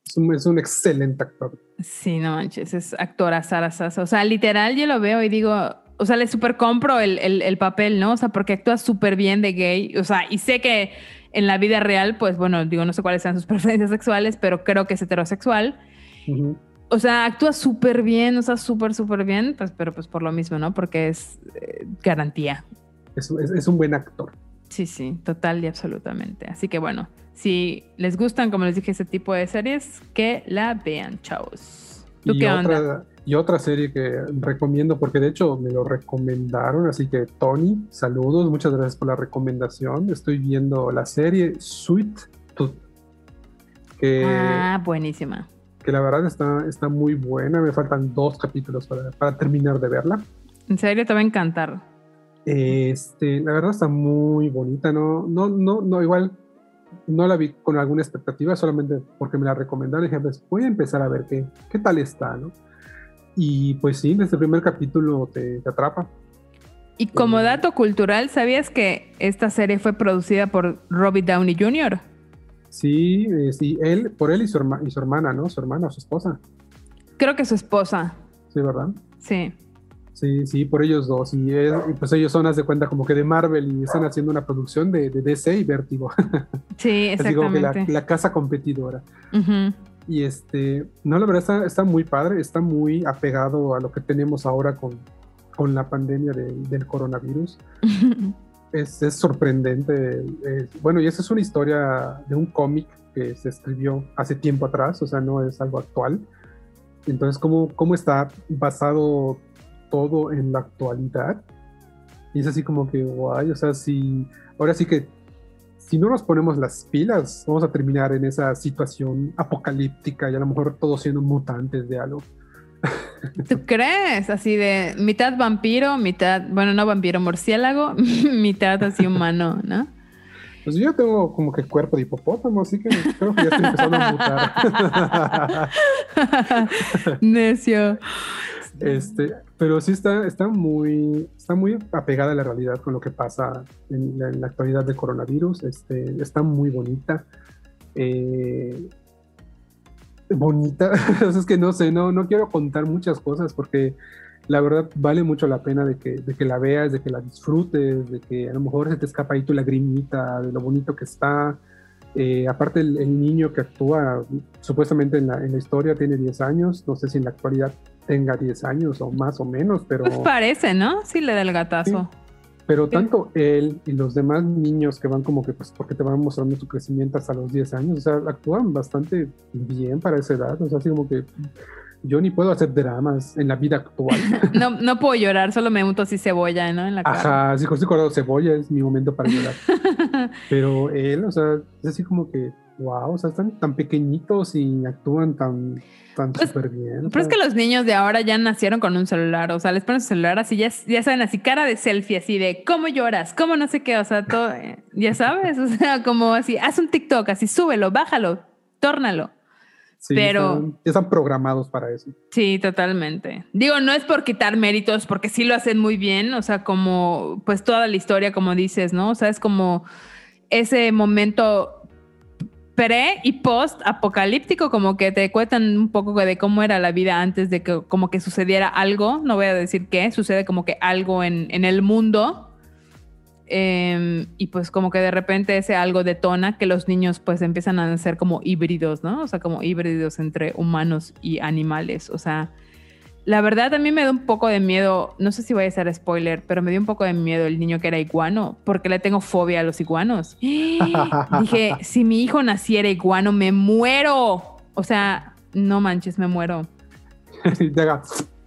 Speaker 1: Es un, es un excelente actor.
Speaker 2: Sí, no manches, es actora Sara Sasa. O sea, literal yo lo veo y digo, o sea, le super compro el, el, el papel, ¿no? O sea, porque actúa súper bien de gay. O sea, y sé que en la vida real, pues bueno, digo, no sé cuáles sean sus preferencias sexuales, pero creo que es heterosexual. O sea, actúa súper bien, o sea, súper, súper bien, pues, pero pues por lo mismo, ¿no? Porque es eh, garantía.
Speaker 1: Es, es- es un buen actor.
Speaker 2: Sí, sí, total y absolutamente. Así que bueno, si les gustan, como les dije, ese tipo de series, que la vean, chavos. ¿Tú
Speaker 1: y
Speaker 2: qué onda?
Speaker 1: otra, y otra serie que recomiendo, porque de hecho me lo recomendaron, así que Tony, saludos, muchas gracias por la recomendación. Estoy viendo la serie Sweet Tooth, que,
Speaker 2: Ah, buenísima.
Speaker 1: que la verdad está, está muy buena. Me faltan dos capítulos para, para terminar de verla.
Speaker 2: En serio, te va a encantar.
Speaker 1: Este, la verdad está muy bonita, no, no, no, no, igual no la vi con alguna expectativa, solamente porque me la recomendaron. Dije, pues voy a empezar a ver qué, qué tal está, ¿no? Y pues sí, desde el primer capítulo te, atrapa.
Speaker 2: Y como eh, dato cultural, ¿sabías que esta serie fue producida por Robbie Downey Jr.?
Speaker 1: Sí, eh, sí, él, por él y su, y su hermana, ¿no? Su hermana o su esposa.
Speaker 2: Creo que su esposa.
Speaker 1: Sí, ¿verdad?
Speaker 2: Sí.
Speaker 1: Sí, sí, por ellos dos. Y, pues ellos son, haz de cuenta, como que de Marvel y están haciendo una producción de, DC y Vértigo.
Speaker 2: Sí, exactamente. Así como
Speaker 1: que la, casa competidora. Y este, no, la verdad está, muy padre, está muy apegado a lo que tenemos ahora con, con la pandemia del coronavirus. es, es, sorprendente. bueno, y esa es una historia de un cómic que se escribió hace tiempo atrás, o sea, no es algo actual. Entonces, ¿cómo, cómo está basado todo en la actualidad. Y es así como que, guay, o sea, si ahora sí que si no nos ponemos las pilas, vamos a terminar en esa situación apocalíptica y a lo mejor todos siendo mutantes de algo.
Speaker 2: ¿Tú crees? Así de mitad vampiro, mitad, bueno, no vampiro, murciélago, mitad así humano, ¿no?
Speaker 1: Pues yo tengo como que cuerpo de hipopótamo, así que creo que ya estoy empezando a
Speaker 2: mutar. Necio.
Speaker 1: Este, pero sí está, está, muy, está muy apegada a la realidad con lo que pasa en la, actualidad del coronavirus. Este, está muy bonita. Eh, bonita, es que no sé, no, no quiero contar muchas cosas porque la verdad vale mucho la pena de que, de que la veas, de que la disfrutes, de que a lo mejor se te escapa ahí tu lagrimita, de lo bonito que está. Eh, aparte el, niño que actúa supuestamente en la, en la historia tiene 10 años, no sé si en la actualidad tenga 10 años o más o menos, pero...
Speaker 2: Pues parece, ¿no? Sí le da el gatazo.
Speaker 1: Pero tanto él y los demás niños que van como que, pues, porque te van mostrando su crecimiento hasta los 10 años, o sea, actúan bastante bien para esa edad, o sea, así como que yo ni puedo hacer dramas en la vida actual.
Speaker 2: no, no puedo llorar, solo me unto así cebolla, ¿no? En la
Speaker 1: cara. Ajá, sí, sí, cebolla es mi momento para llorar. Pero él, o sea, es así como que, wow, o sea, están tan pequeñitos y actúan tan están pues, súper bien.
Speaker 2: Pero es que los niños de ahora ya nacieron con un celular, o sea, les ponen su celular así, ya, ya saben, así cara de selfie, así de cómo lloras, cómo no sé qué, o sea, todo, eh, ya sabes, o sea, como así, haz un TikTok, así, súbelo, bájalo, tórnalo.
Speaker 1: Sí, pero ya están programados para eso.
Speaker 2: Sí, totalmente. Digo, no es por quitar méritos, porque sí lo hacen muy bien, o sea, como pues toda la historia, como dices, ¿no? O sea, es como ese momento pre y post apocalíptico, como que te cuentan un poco de cómo era la vida antes de que como que sucediera algo, no voy a decir qué, sucede como que algo en, en el mundo. Em, y pues como que de repente ese algo detona que los niños pues empiezan a ser como híbridos, ¿no? O sea, como híbridos entre humanos y animales. O sea, la verdad a mí me da un poco de miedo, no sé si voy a ser spoiler, pero me dio un poco de miedo el niño que era iguano, porque le tengo fobia a los iguanos. Dije, si mi hijo naciera iguano, me muero. O sea, no manches, me muero.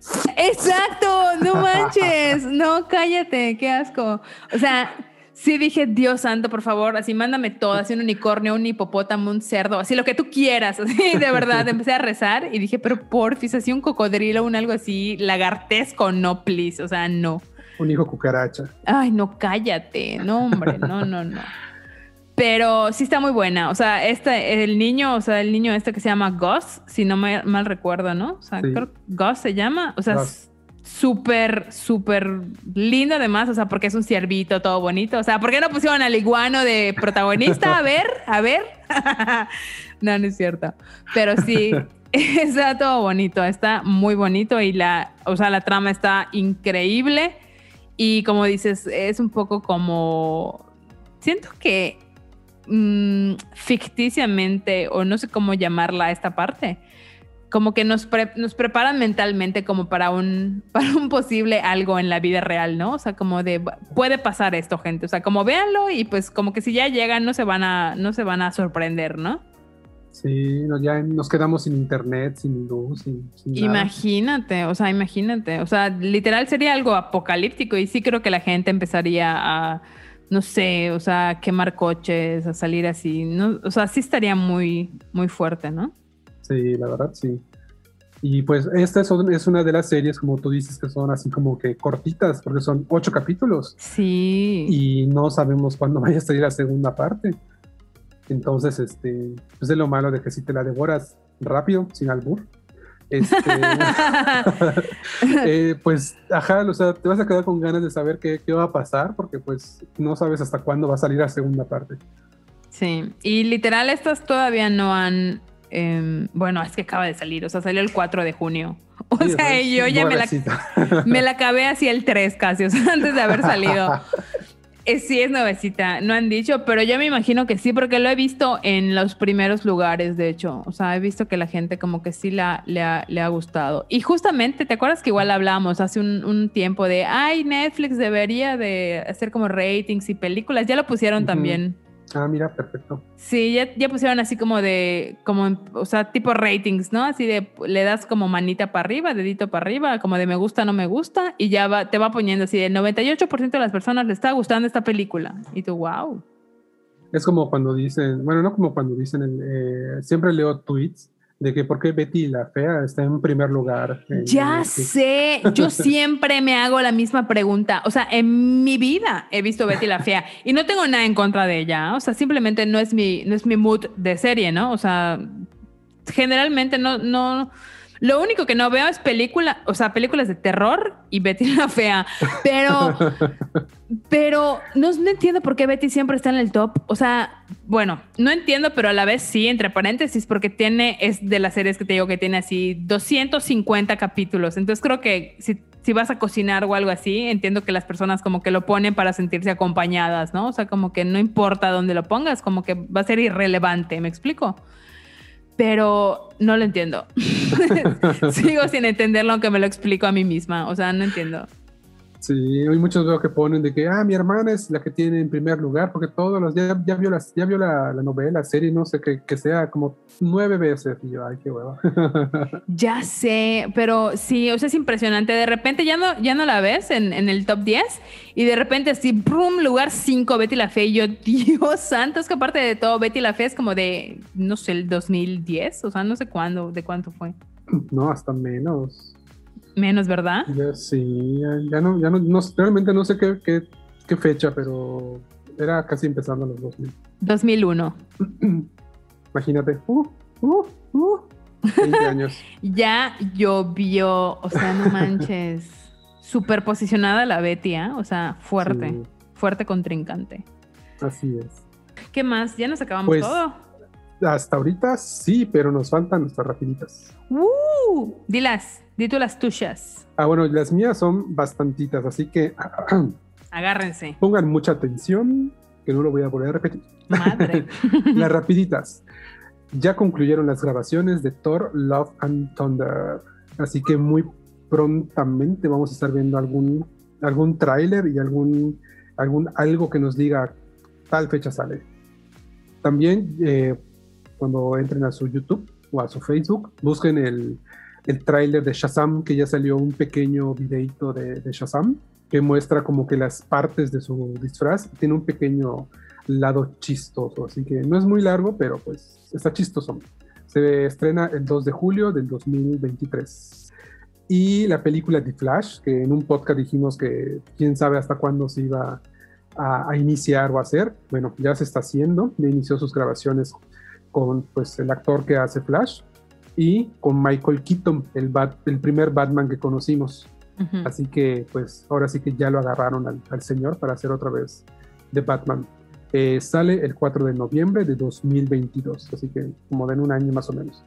Speaker 2: Exacto, no manches, no cállate, qué asco. O sea, sí dije, Dios santo, por favor, así mándame todo, así un unicornio, un hipopótamo, un cerdo, así lo que tú quieras, así de verdad. Empecé a rezar y dije, pero porfis, así un cocodrilo, un algo así lagartesco, no, please, o sea, no.
Speaker 1: Un hijo cucaracha.
Speaker 2: Ay, no, cállate, no, hombre, no, no, no. Pero sí está muy buena. O sea, este, el niño, o sea, el niño este que se llama Gus, si no me mal recuerdo, ¿no? O sea, creo que Gus se llama. O sea, súper, súper lindo además, o sea, porque es un ciervito todo bonito. O sea, ¿por qué no pusieron al iguano de protagonista? A ver, a ver. no, no es cierto. Pero sí, está todo bonito, está muy bonito y la, o sea, la trama está increíble. Y como dices, es un poco como... Siento que mm, ficticiamente, o no sé cómo llamarla esta parte, como que nos, nos preparan mentalmente como para un, para un posible algo en la vida real, ¿no? O sea, como de, puede pasar esto, gente. O sea, como véanlo y pues como que si ya llegan no se van a, no se van a sorprender, ¿no?
Speaker 1: Sí, ya nos quedamos sin internet, sin luz, sin,
Speaker 2: Imagínate, o sea, imagínate. O sea, literal sería algo apocalíptico y sí creo que la gente empezaría a, no sé, o sea, quemar coches, a salir así. No, o sea, sí estaría muy, muy fuerte, ¿no?
Speaker 1: Sí, la verdad sí. Y pues esta es, es, una de las series, como tú dices, que son así como que cortitas, porque son ocho capítulos.
Speaker 2: Sí.
Speaker 1: Y no sabemos cuándo vaya a salir la segunda parte. Entonces, este, pues es lo malo de que si te la devoras rápido, sin albur, este, eh, pues, ajá, o sea, te vas a quedar con ganas de saber qué, qué, va a pasar, porque pues no sabes hasta cuándo va a salir la segunda parte.
Speaker 2: Sí, y literal estas todavía no han Em, bueno, es que acaba de salir, o sea, salió el 4 de junio. O sea, yo ya me la, me la acabé así el 3 casi, o sea, antes de haber salido. Eh, sí, es nuevecita, no han dicho, pero yo me imagino que sí, porque lo he visto en los primeros lugares, de hecho. O sea, he visto que la gente como que sí la, le, ha, le ha gustado. Y justamente, ¿te acuerdas que igual hablamos hace un, tiempo de, ay, Netflix debería de hacer como ratings y películas? Ya lo pusieron también.
Speaker 1: Ah, mira, perfecto.
Speaker 2: Sí, ya, pusieron así como de, como, o sea, tipo ratings, ¿no? Así de, le das como manita para arriba, dedito para arriba, como de me gusta, no me gusta, y ya va, te va poniendo así, el 98% de las personas le está gustando esta película. Y tú, wow.
Speaker 1: Es como cuando dicen, bueno, no como cuando dicen, eh, siempre leo tweets de que por qué Betty la fea está en primer lugar.
Speaker 2: ya sé, yo siempre me hago la misma pregunta. O sea, en mi vida he visto Betty la fea y no tengo nada en contra de ella. O sea, simplemente no es mi, no es mi mood de serie, ¿no? O sea, generalmente no, no, lo único que no veo es película, o sea, películas de terror y Betty la fea. Pero, pero no, entiendo por qué Betty siempre está en el top. O sea, bueno, no entiendo, pero a la vez sí, entre paréntesis, porque tiene, es de las series que te digo que tiene así 250 capítulos. Entonces creo que si, si vas a cocinar o algo así, entiendo que las personas como que lo ponen para sentirse acompañadas, ¿no? O sea, como que no importa dónde lo pongas, como que va a ser irrelevante, ¿me explico? Pero no lo entiendo. Sigo sin entenderlo aunque me lo explico a mí misma. O sea, no entiendo.
Speaker 1: Sí, hay muchos veo que ponen de que, ah, mi hermana es la que tiene en primer lugar, porque todos los días ya vio, la, ya vio la, la novela, la serie, no sé, que, que, sea como nueve veces. Y yo, ay, qué hueva.
Speaker 2: ya sé, pero sí, o sea, es impresionante. De repente ya no, ya no la ves en, en el top 10 y de repente así, brum, lugar 5, Betty la Fe. Y yo, Dios santo, es que aparte de todo, Betty la Fe es como de, no sé, el 2010, o sea, no sé cuándo, de cuánto fue.
Speaker 1: No, hasta menos.
Speaker 2: Menos, ¿verdad?
Speaker 1: Ya, sí, ya, no, ya no, realmente no sé qué, qué, qué, fecha, pero era casi empezando los 2000.
Speaker 2: 2001.
Speaker 1: Imagínate. Uh, uh, uh, 20 años.
Speaker 2: ya llovió, o sea, no manches. Superposicionada la Betty, ¿eh? O sea, fuerte, fuerte contrincante.
Speaker 1: Así es.
Speaker 2: ¿Qué más? ¿Ya nos acabamos pues, todo?
Speaker 1: Hasta ahorita sí, pero nos faltan nuestras rapiditas.
Speaker 2: ¡Uh! Dilas. Di tú las tuyas.
Speaker 1: Ah, bueno, las mías son bastantitas, así que.
Speaker 2: Agárrense.
Speaker 1: Pongan mucha atención, que no lo voy a volver a repetir.
Speaker 2: Madre.
Speaker 1: las rapiditas. Ya concluyeron las grabaciones de Thor, Love and Thunder. Así que muy prontamente vamos a estar viendo algún, algún tráiler y algún, algún algo que nos diga tal fecha sale. También eh, cuando entren a su YouTube o a su Facebook, busquen el, el tráiler de Shazam, que ya salió un pequeño videito de, Shazam, que muestra como que las partes de su disfraz, tiene un pequeño lado chistoso, así que no es muy largo, pero pues está chistoso. Se estrena el 2 de julio del 2023. Y la película The Flash, que en un podcast dijimos que quién sabe hasta cuándo se iba a, a iniciar o a hacer, bueno, ya se está haciendo, ya inició sus grabaciones con pues el actor que hace Flash, y con Michael Keaton, el, el primer Batman que conocimos. Así que pues ahora sí que ya lo agarraron al, señor para hacer otra vez de Batman. Eh, sale el 4 de noviembre de 2022, así que como de en un año más o menos.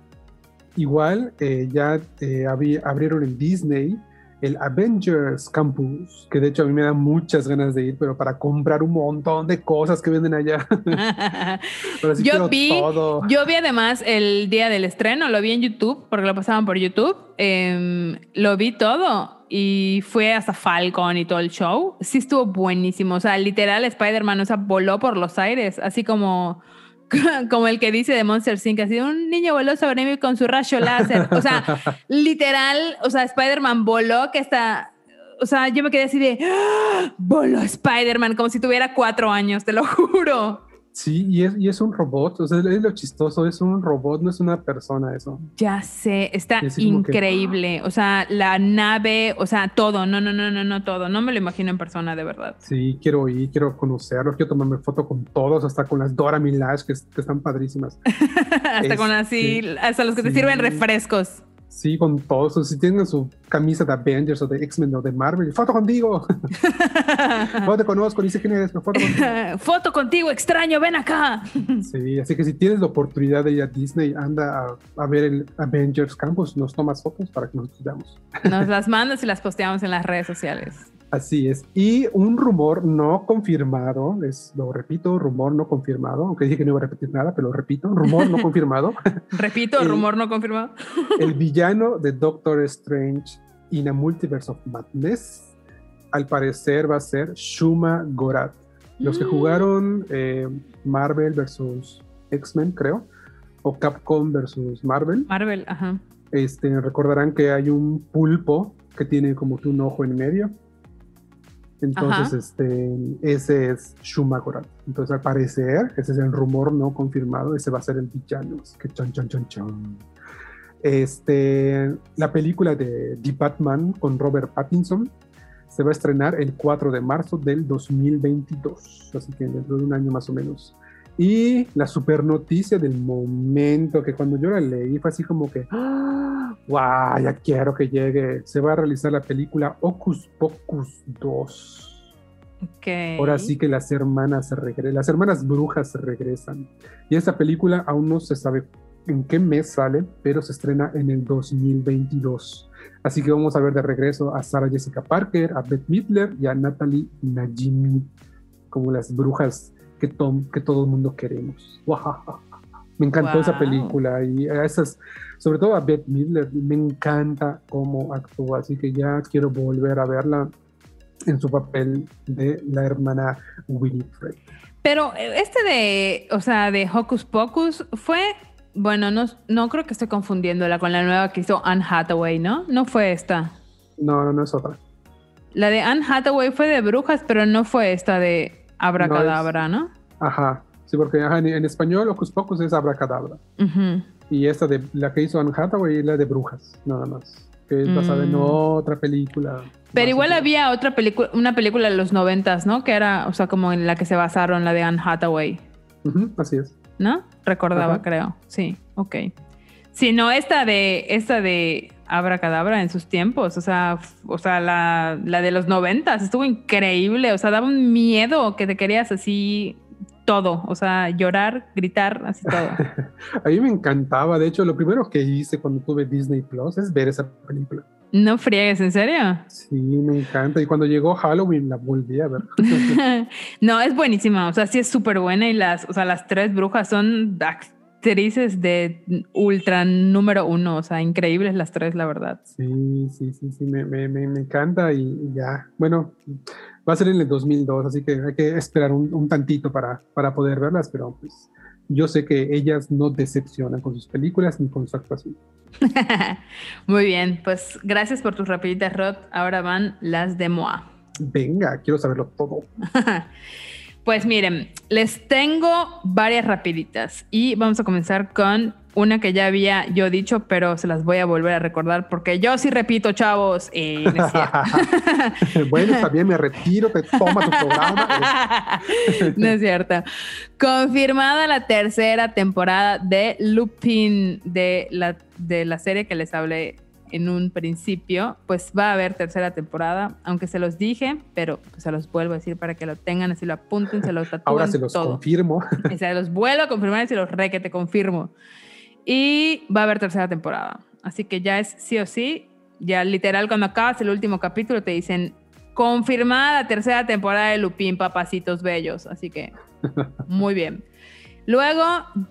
Speaker 1: Igual eh, ya eh, abrieron el Disney el Avengers Campus, que de hecho a mí me da muchas ganas de ir, pero para comprar un montón de cosas que venden allá.
Speaker 2: yo, vi, yo vi además el día del estreno, lo vi en YouTube, porque lo pasaban por YouTube, em, lo vi todo y fue hasta Falcon y todo el show. Sí estuvo buenísimo, o sea, literal Spider-Man, o sea, voló por los aires, así como como el que dice de Monster Inc. Así, un niño voló sobre mí con su rayo láser. O sea, literal, o sea, Spider-Man voló que está... O sea, yo me quedé así de, ¡Ah! voló Spider-Man, como si tuviera cuatro años, te lo juro.
Speaker 1: Sí, y es, y es un robot, o sea, es lo chistoso, es un robot, no es una persona eso.
Speaker 2: Ya sé, está
Speaker 1: que-
Speaker 2: increíble. O sea, la nave, o sea, todo. No, no, no, no, no, todo. No me lo imagino en persona, de verdad.
Speaker 1: Sí, quiero ir, quiero conocerlos, quiero tomarme foto con todos, hasta con las Dora Milaje, que, que están padrísimas.
Speaker 2: hasta con así, hasta los que te
Speaker 1: Este,
Speaker 2: sirven refrescos.
Speaker 1: Sí, con todos. Si tienen su camisa de Avengers o de X-Men o de Marvel, foto contigo. no te conozco, sé quién eres, pero foto contigo.
Speaker 2: Foto contigo, extraño, ven acá.
Speaker 1: Sí, así que si tienes la oportunidad de ir a Disney, anda a, a ver el Avengers Campus, nos tomas fotos para que nosotros veamos.
Speaker 2: Nos las mandas y las posteamos en las redes sociales.
Speaker 1: Así es. Y un rumor no confirmado, es, lo repito, rumor no confirmado, aunque dije que no iba a repetir nada, pero lo repito, rumor no confirmado.
Speaker 2: Repito,
Speaker 1: El-
Speaker 2: rumor no confirmado.
Speaker 1: el villano de Doctor Strange in a Multiverse of Madness, al parecer va a ser Shuma Gorath. Los que
Speaker 2: Mm.
Speaker 1: jugaron eh, Marvel versus X-Men, creo, o Capcom versus Marvel,
Speaker 2: Marvel, ajá.
Speaker 1: este, recordarán que hay un pulpo que tiene como que un ojo en medio. Entonces,
Speaker 2: Ajá.
Speaker 1: este, ese es Shuma. Entonces, al parecer, ese es el rumor no confirmado, ese va a ser el villano. Que chon, chon, chon, chon. Este, la película de The Batman con Robert Pattinson se va a estrenar el 4 de marzo del 2022, así que dentro de un año más o menos. Y la super noticia del momento, que cuando yo la leí fue así como que, ¡ah! ¡guau! Ya quiero que llegue. Se va a realizar la película Ocus Pocus 2.
Speaker 2: Ok.
Speaker 1: Ahora sí que las hermanas regresan, las hermanas brujas regresan. Y esta película aún no se sabe en qué mes sale, pero se estrena en el 2022. Así que vamos a ver de regreso a Sarah Jessica Parker, a Beth Midler y a Natalie Najimy como las brujas que, to- que todo el mundo queremos. Me encantó esa película y a esas, sobre todo a Beth Midler, me encanta cómo actúa, así que ya quiero volver a verla en su papel de la hermana Winifred.
Speaker 2: Pero eh, este de, o sea, de Hocus Pocus fue, bueno, no, no creo que esté confundiéndola con la nueva que hizo Anne Hathaway, ¿no? No fue esta.
Speaker 1: No, no, no es otra.
Speaker 2: La de Anne Hathaway fue de brujas, pero no fue esta de Abracadabra, ¿no?
Speaker 1: Ajá, sí, porque en, en español Ocus Pocus es Abracadabra. Y esta de la que hizo Anne Hathaway es la de brujas, nada más. Que es basada en
Speaker 2: Mm.
Speaker 1: otra película.
Speaker 2: Pero igual había otra película, una película de los noventas, ¿no? Que era, o sea, como en la que se basaron la de Anne Hathaway,
Speaker 1: así es.
Speaker 2: ¿no? Recordaba,
Speaker 1: Ajá.
Speaker 2: creo. Sí, ok. Sí, no, esta de, esta de Abracadabra en sus tiempos, o sea, o sea, la, la de los noventas estuvo increíble, o sea, daba un miedo que te querías así todo, o sea, llorar, gritar, así todo.
Speaker 1: A mí me encantaba. De hecho, lo primero que hice cuando tuve Disney Plus es ver esa película.
Speaker 2: No friegues, ¿en serio?
Speaker 1: Sí, me encanta. Y cuando llegó Halloween la volví a ver.
Speaker 2: no, es buenísima, o sea, sí es súper buena y las, o sea, las tres brujas son actrices de ultra número uno, o sea, increíbles las tres, la verdad.
Speaker 1: Sí, sí, sí, sí, me, me, me, me encanta y, y ya. Bueno, va a ser en el 2002, así que hay que esperar un, un tantito para, para poder verlas, pero pues yo sé que ellas no decepcionan con sus películas ni con su actuación.
Speaker 2: Muy bien, pues gracias por tus rapiditas, Rod. Ahora van las de Moa.
Speaker 1: Venga, quiero saberlo todo.
Speaker 2: Pues miren, les tengo varias rapiditas y vamos a comenzar con una que ya había yo dicho, pero se las voy a volver a recordar porque yo sí repito, chavos. Y no es cierto.
Speaker 1: bueno, está bien, me retiro, te toma tu programa.
Speaker 2: no es cierto. Confirmada la tercera temporada de Lupin de la, de la serie que les hablé en un principio, pues va a haber tercera temporada, aunque se los dije, pero pues, se los vuelvo a decir para que lo tengan, así lo apunten, se lo tatúen
Speaker 1: Ahora se los
Speaker 2: todo.
Speaker 1: confirmo.
Speaker 2: Y se los vuelvo a confirmar y se los re que te confirmo. Y va a haber tercera temporada. Así que ya es sí o sí. Ya literal, cuando acabas el último capítulo, te dicen confirmada la tercera temporada de Lupin, papacitos bellos. Así que muy bien. Luego,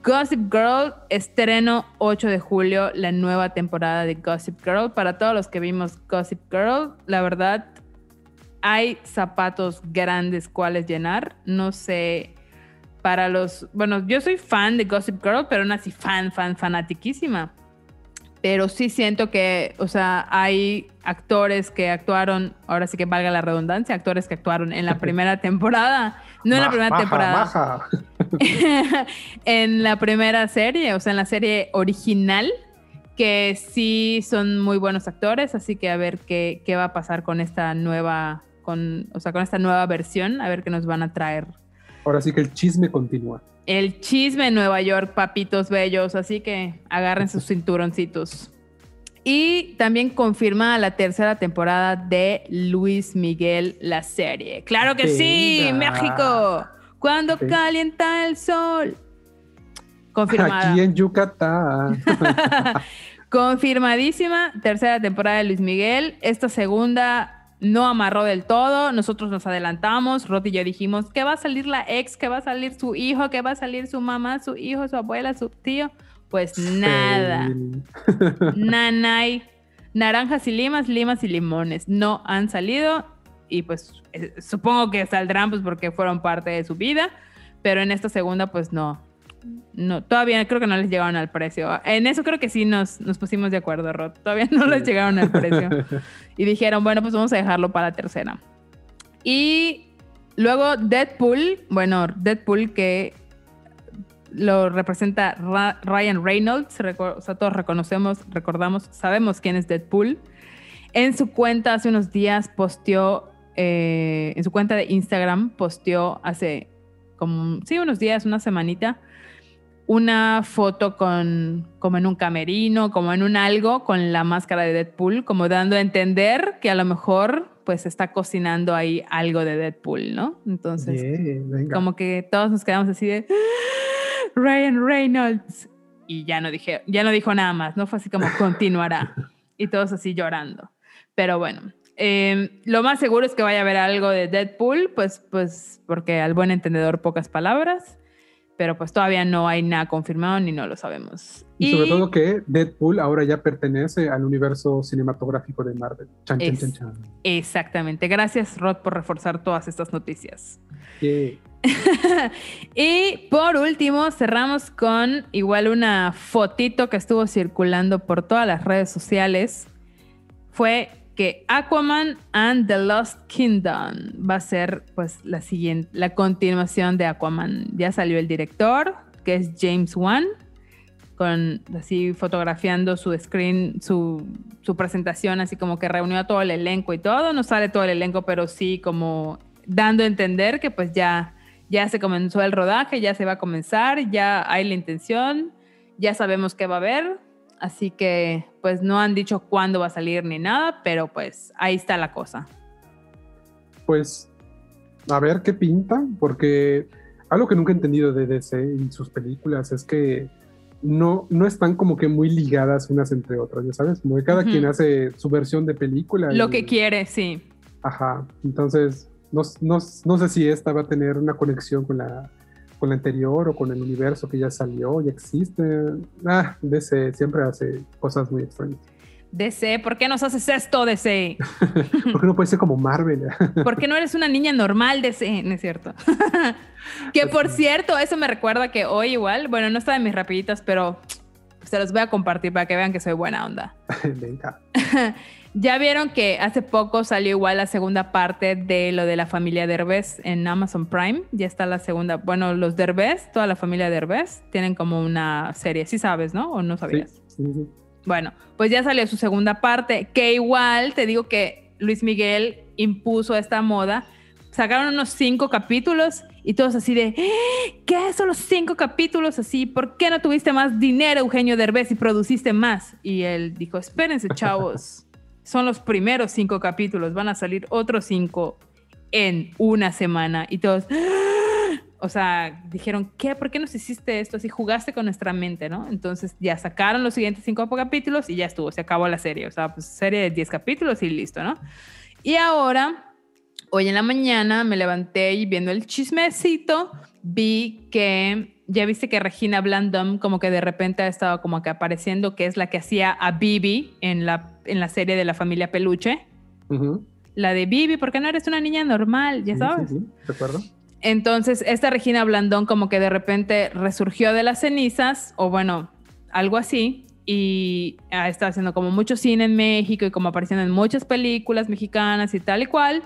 Speaker 2: Gossip Girl, estreno 8 de julio, la nueva temporada de Gossip Girl. Para todos los que vimos Gossip Girl, la verdad, hay zapatos grandes cuales llenar. No sé, para los... Bueno, yo soy fan de Gossip Girl, pero no así fan, fan, fanatiquísima. Pero sí siento que, o sea, hay actores que actuaron, ahora sí que valga la redundancia, actores que actuaron en la primera temporada. No en la primera temporada. en la primera serie, o sea, en la serie original, que sí son muy buenos actores, así que a ver qué, qué va a pasar con esta nueva, con, o sea, con esta nueva versión, a ver qué nos van a traer.
Speaker 1: Ahora sí que el chisme continúa.
Speaker 2: El chisme en Nueva York, papitos bellos, así que agarren sus cinturoncitos. Y también confirma la tercera temporada de Luis Miguel, la serie. Claro que sí,
Speaker 1: Venga.
Speaker 2: México. Cuando
Speaker 1: Sí.
Speaker 2: calienta el sol. Confirmada.
Speaker 1: Aquí en Yucatán.
Speaker 2: Confirmadísima, tercera temporada de Luis Miguel. Esta segunda no amarró del todo. Nosotros nos adelantamos. Rod y yo dijimos que va a salir la ex, que va a salir su hijo, que va a salir su mamá, su hijo, su abuela, su tío. Pues nada. Nanay. Naranjas y limas, limas y limones. No han salido. Y pues eh, supongo que saldrán pues porque fueron parte de su vida. Pero en esta segunda pues no. No, todavía creo que no les llegaron al precio. En eso creo que sí nos, nos pusimos de acuerdo, Rod. Todavía no les llegaron al precio. Y dijeron, bueno, pues vamos a dejarlo para la tercera. Y luego Deadpool, bueno, Deadpool que lo representa Ra- Ryan Reynolds, o sea, todos reconocemos, recordamos, sabemos quién es Deadpool. En su cuenta hace unos días posteó, eh, en su cuenta de Instagram posteó hace como, sí, unos días, una semanita, una foto con, como en un camerino, como en un algo, con la máscara de Deadpool, como dando a entender que a lo mejor pues está cocinando ahí algo de Deadpool, ¿no? Entonces,
Speaker 1: Yeah,
Speaker 2: como que todos nos quedamos así de "Ah, Ryan Reynolds. Y ya no dije ya no dijo nada más no fue así como continuará. Y todos así llorando. Pero bueno eh, lo más seguro es que vaya a haber algo de Deadpool pues pues porque al buen entendedor pocas palabras pero pues todavía no hay nada confirmado ni no lo sabemos
Speaker 1: Y sobre todo que Deadpool ahora ya pertenece al universo cinematográfico de Marvel. Chan, chan,
Speaker 2: Es-
Speaker 1: chan, chan.
Speaker 2: exactamente gracias Rod por reforzar todas estas noticias
Speaker 1: Yeah.
Speaker 2: y por último, cerramos con igual una fotito que estuvo circulando por todas las redes sociales. Fue que Aquaman and the Lost Kingdom va a ser pues la siguiente, la continuación de Aquaman. Ya salió el director, que es James Wan, con así fotografiando su screen, su, su presentación, así como que reunió a todo el elenco y todo. No sale todo el elenco, pero sí como dando a entender que pues ya, ya se comenzó el rodaje, ya se va a comenzar, ya hay la intención, ya sabemos qué va a haber. Así que pues no han dicho cuándo va a salir ni nada, pero pues ahí está la cosa.
Speaker 1: Pues a ver qué pinta, porque algo que nunca he entendido de DC y sus películas es que no, no están como que muy ligadas unas entre otras, ya sabes, como que cada quien hace su versión de película.
Speaker 2: Lo
Speaker 1: y-
Speaker 2: que quiere, sí.
Speaker 1: Ajá, entonces no, no- no sé si esta va a tener una conexión con la, con la anterior o con el universo que ya salió, ya existe. Ah, DC siempre hace cosas muy extrañas.
Speaker 2: DC, ¿por qué nos haces esto, DC?
Speaker 1: ¿Por qué no puede ser como Marvel?
Speaker 2: ¿Por qué no eres una niña normal, DC? No es cierto. que por cierto, eso me recuerda que hoy igual, bueno, no está de mis rapiditas, pero se los voy a compartir para que vean que soy buena onda.
Speaker 1: Venga.
Speaker 2: Ya vieron que hace poco salió igual la segunda parte de lo de la familia Derbez en Amazon Prime. Ya está la segunda. Bueno, los Derbez, toda la familia Derbez, tienen como una serie. Sí sabes, ¿no? ¿O no sabías?
Speaker 1: sí, sí.
Speaker 2: Bueno, pues ya salió su segunda parte, que igual te digo que Luis Miguel impuso esta moda. Sacaron unos cinco capítulos y todos así de, "¿Eh? ¿qué son los cinco capítulos así? ¿Por qué no tuviste más dinero, Eugenio Derbez, y produciste más? Y él dijo, espérense, chavos, son los primeros cinco capítulos, van a salir otros cinco en una semana. Y todos, "Ah". o sea, dijeron, ¿qué? ¿Por qué nos hiciste esto? Así jugaste con nuestra mente, ¿no? Entonces ya sacaron los siguientes cinco capítulos y ya estuvo, se acabó la serie. O sea, pues serie de 10 capítulos y listo, ¿no? Y ahora, hoy en la mañana me levanté y viendo el chismecito, vi que, ya viste que Regina Blandum como que de repente ha estado como que apareciendo, que es la que hacía a Bibi en la, en la serie de la familia Peluche. La de Bibi, ¿por qué no eres una niña normal? Ya
Speaker 1: Sí,
Speaker 2: sabes.
Speaker 1: Sí, sí, recuerdo.
Speaker 2: Entonces, esta Regina Blandón como que de repente resurgió de las cenizas, o bueno, algo así, y ha estado haciendo como mucho cine en México y como apareciendo en muchas películas mexicanas y tal y cual,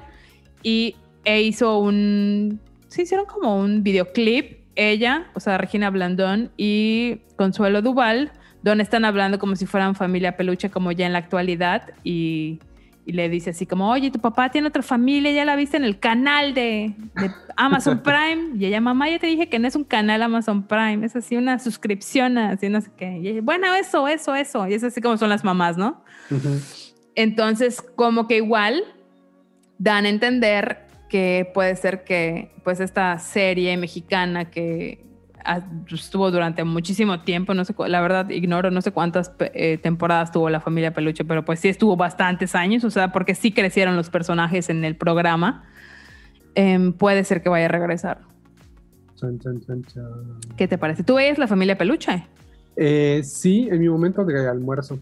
Speaker 2: y e hizo un, se hicieron como un videoclip ella, o sea, Regina Blandón y Consuelo Duval, donde están hablando como si fueran familia peluche, como ya en la actualidad, y, y le dice así como, oye, tu papá tiene otra familia, ya la viste en el canal de, de Amazon Prime, y ella, mamá, ya te dije que no es un canal Amazon Prime, es así una suscripción, así no sé qué, y ella, bueno, eso, eso, eso, y es así como son las mamás, ¿no?
Speaker 1: Ujú.
Speaker 2: Entonces, como que igual dan a entender que puede ser que pues esta serie mexicana que estuvo durante muchísimo tiempo, no sé, la verdad ignoro, no sé cuántas eh, temporadas tuvo la familia Peluche, pero pues sí estuvo bastantes años, o sea, porque sí crecieron los personajes en el programa, em, puede ser que vaya a regresar.
Speaker 1: Chan, chan, chan, chan.
Speaker 2: ¿Qué te parece? ¿Tú veías la familia Peluche?
Speaker 1: Eh, sí, en mi momento de almuerzo.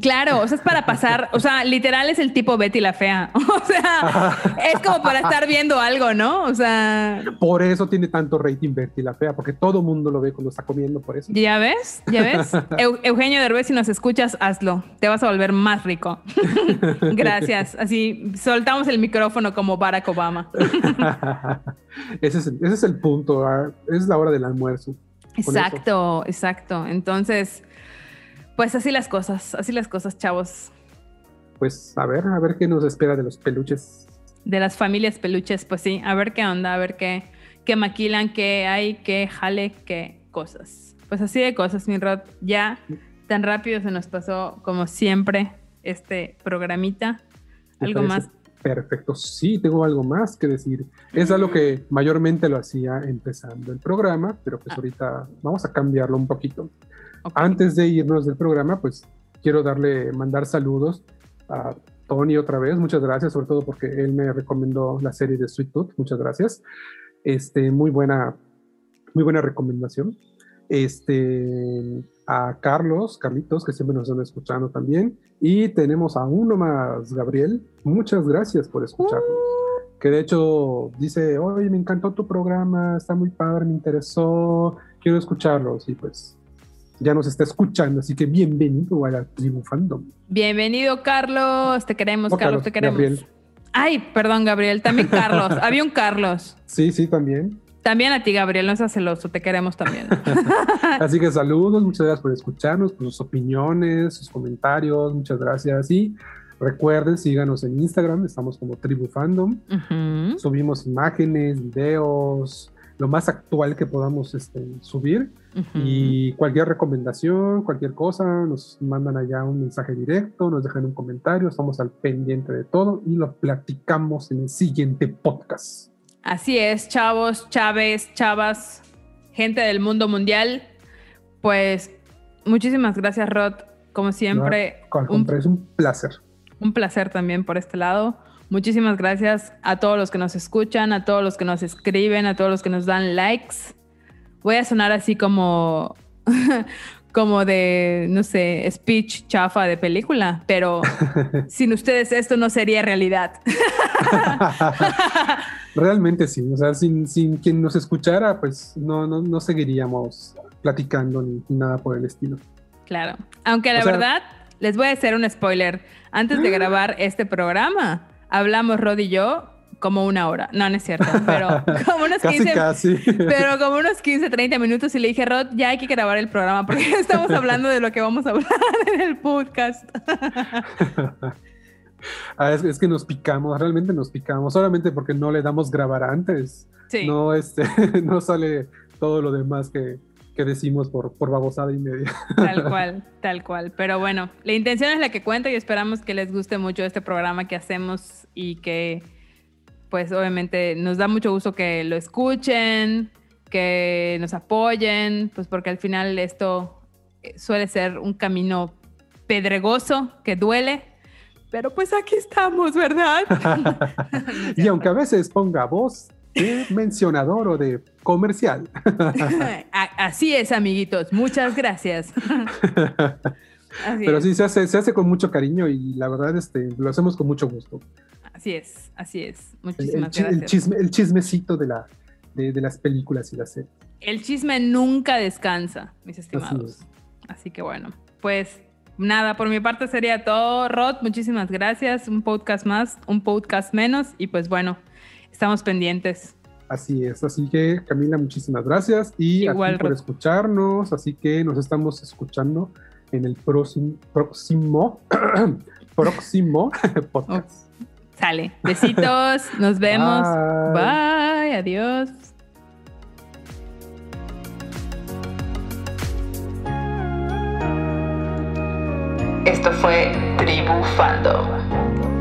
Speaker 2: Claro, o sea, es para pasar, o sea, literal es el tipo Betty la fea, o sea, es como para estar viendo algo, ¿no? O sea,
Speaker 1: Por eso tiene tanto rating Betty la Fea, porque todo mundo lo ve cuando está comiendo, por eso.
Speaker 2: ¿ya ves? ¿Ya ves? Eu- Eugenio Derbez, si nos escuchas, hazlo, te vas a volver más rico. Gracias, así soltamos el micrófono como Barack Obama.
Speaker 1: ese, es el, ese es el punto, ah, es la hora del almuerzo.
Speaker 2: Exacto, exacto. Entonces, pues así las cosas, así las cosas, chavos,
Speaker 1: Pues a ver, a ver qué nos espera de los peluches.
Speaker 2: de las familias peluches, pues sí, a ver qué onda, a ver qué, qué maquilan, qué hay, qué jale, qué cosas. Pues así de cosas, mi Rod. Ya tan rápido se nos pasó, como siempre, este programita. ¿Algo más?
Speaker 1: Perfecto, sí, tengo algo más que decir. Es algo que mayormente lo hacía empezando el programa, pero pues
Speaker 2: Ah.
Speaker 1: ahorita vamos a cambiarlo un poquito.
Speaker 2: Ok.
Speaker 1: Antes de irnos del programa, pues quiero darle, mandar saludos a Tony otra vez. Muchas gracias, sobre todo porque él me recomendó la serie de Sweet Tooth. Muchas gracias. Este, muy buena, muy buena recomendación. Este, a Carlos, Carlitos, que siempre nos están escuchando también. Y tenemos a uno más, Gabriel. Muchas gracias por escucharnos. Que de hecho dice, oye, me encantó tu programa, está muy padre, me interesó, quiero escucharlos. Y pues ya nos está escuchando, así que bienvenido a la tribu fandom.
Speaker 2: Bienvenido, Carlos. Te queremos,
Speaker 1: Oh,
Speaker 2: Carlos,
Speaker 1: Carlos,
Speaker 2: te queremos.
Speaker 1: Gabriel.
Speaker 2: Ay, perdón, Gabriel. También Carlos. Había un Carlos.
Speaker 1: Sí, sí, también.
Speaker 2: También a ti, Gabriel. No seas celoso. Te queremos también.
Speaker 1: Así que saludos, muchas gracias por escucharnos, por sus opiniones, sus comentarios, muchas gracias. Y recuerden, síganos en Instagram, estamos como Tribu Fandom. Subimos imágenes, videos, lo más actual que podamos este, subir. Y cualquier recomendación, cualquier cosa, nos mandan allá un mensaje directo, nos dejan un comentario, estamos al pendiente de todo y lo platicamos en el siguiente podcast.
Speaker 2: Así es, chavos, chaves, chavas, gente del mundo mundial. Pues muchísimas gracias, Rod. Como siempre, un,
Speaker 1: es un placer.
Speaker 2: un placer también por este lado. Muchísimas gracias a todos los que nos escuchan, a todos los que nos escriben, a todos los que nos dan likes. Voy a sonar así como, como de, no sé, speech chafa de película, pero sin ustedes esto no sería realidad.
Speaker 1: Realmente sí, o sea, sin, sin quien nos escuchara, pues no, no, no seguiríamos platicando ni nada por el estilo.
Speaker 2: Claro. Aunque la
Speaker 1: O sea-
Speaker 2: verdad, les voy a hacer un spoiler. Antes de grabar este programa, hablamos Rod y yo como una hora. No, no es cierto, pero como unos
Speaker 1: Casi,
Speaker 2: 15,
Speaker 1: casi.
Speaker 2: pero como unos 15, 30 minutos y le dije, Rod, ya hay que grabar el programa porque estamos hablando de lo que vamos a hablar en el podcast.
Speaker 1: Ah, es, es que nos picamos, realmente nos picamos, solamente porque no le damos grabar antes.
Speaker 2: Sí.
Speaker 1: No, este, no sale todo lo demás que, que decimos por, por babosada y media.
Speaker 2: Tal cual, tal cual. Pero bueno, la intención es la que cuenta y esperamos que les guste mucho este programa que hacemos y que, pues obviamente nos da mucho gusto que lo escuchen, que nos apoyen, pues porque al final esto eh, suele ser un camino pedregoso que duele. Pero pues aquí estamos, ¿verdad?
Speaker 1: y aunque a veces ponga voz de mencionador o de comercial.
Speaker 2: Así es, amiguitos. Muchas gracias. Así
Speaker 1: Pero
Speaker 2: es.
Speaker 1: sí, se hace, se hace con mucho cariño y la verdad este, lo hacemos con mucho gusto.
Speaker 2: Así es, así es. Muchísimas
Speaker 1: el,
Speaker 2: gracias.
Speaker 1: El, chisme, el chismecito de, la, de, las películas y la series.
Speaker 2: El chisme nunca descansa, mis estimados. Así, que bueno, pues nada, por mi parte sería todo. Rod, muchísimas gracias. Un podcast más, un podcast menos y pues bueno, estamos pendientes.
Speaker 1: Así es, así que Camila, muchísimas gracias y
Speaker 2: Igual,
Speaker 1: a ti por escucharnos, así que nos estamos escuchando en el próximo próximo, próximo podcast.
Speaker 2: Sale. Besitos. nos vemos.
Speaker 1: Bye.
Speaker 2: Bye. Adiós.
Speaker 3: Esto fue Tribu Fandom.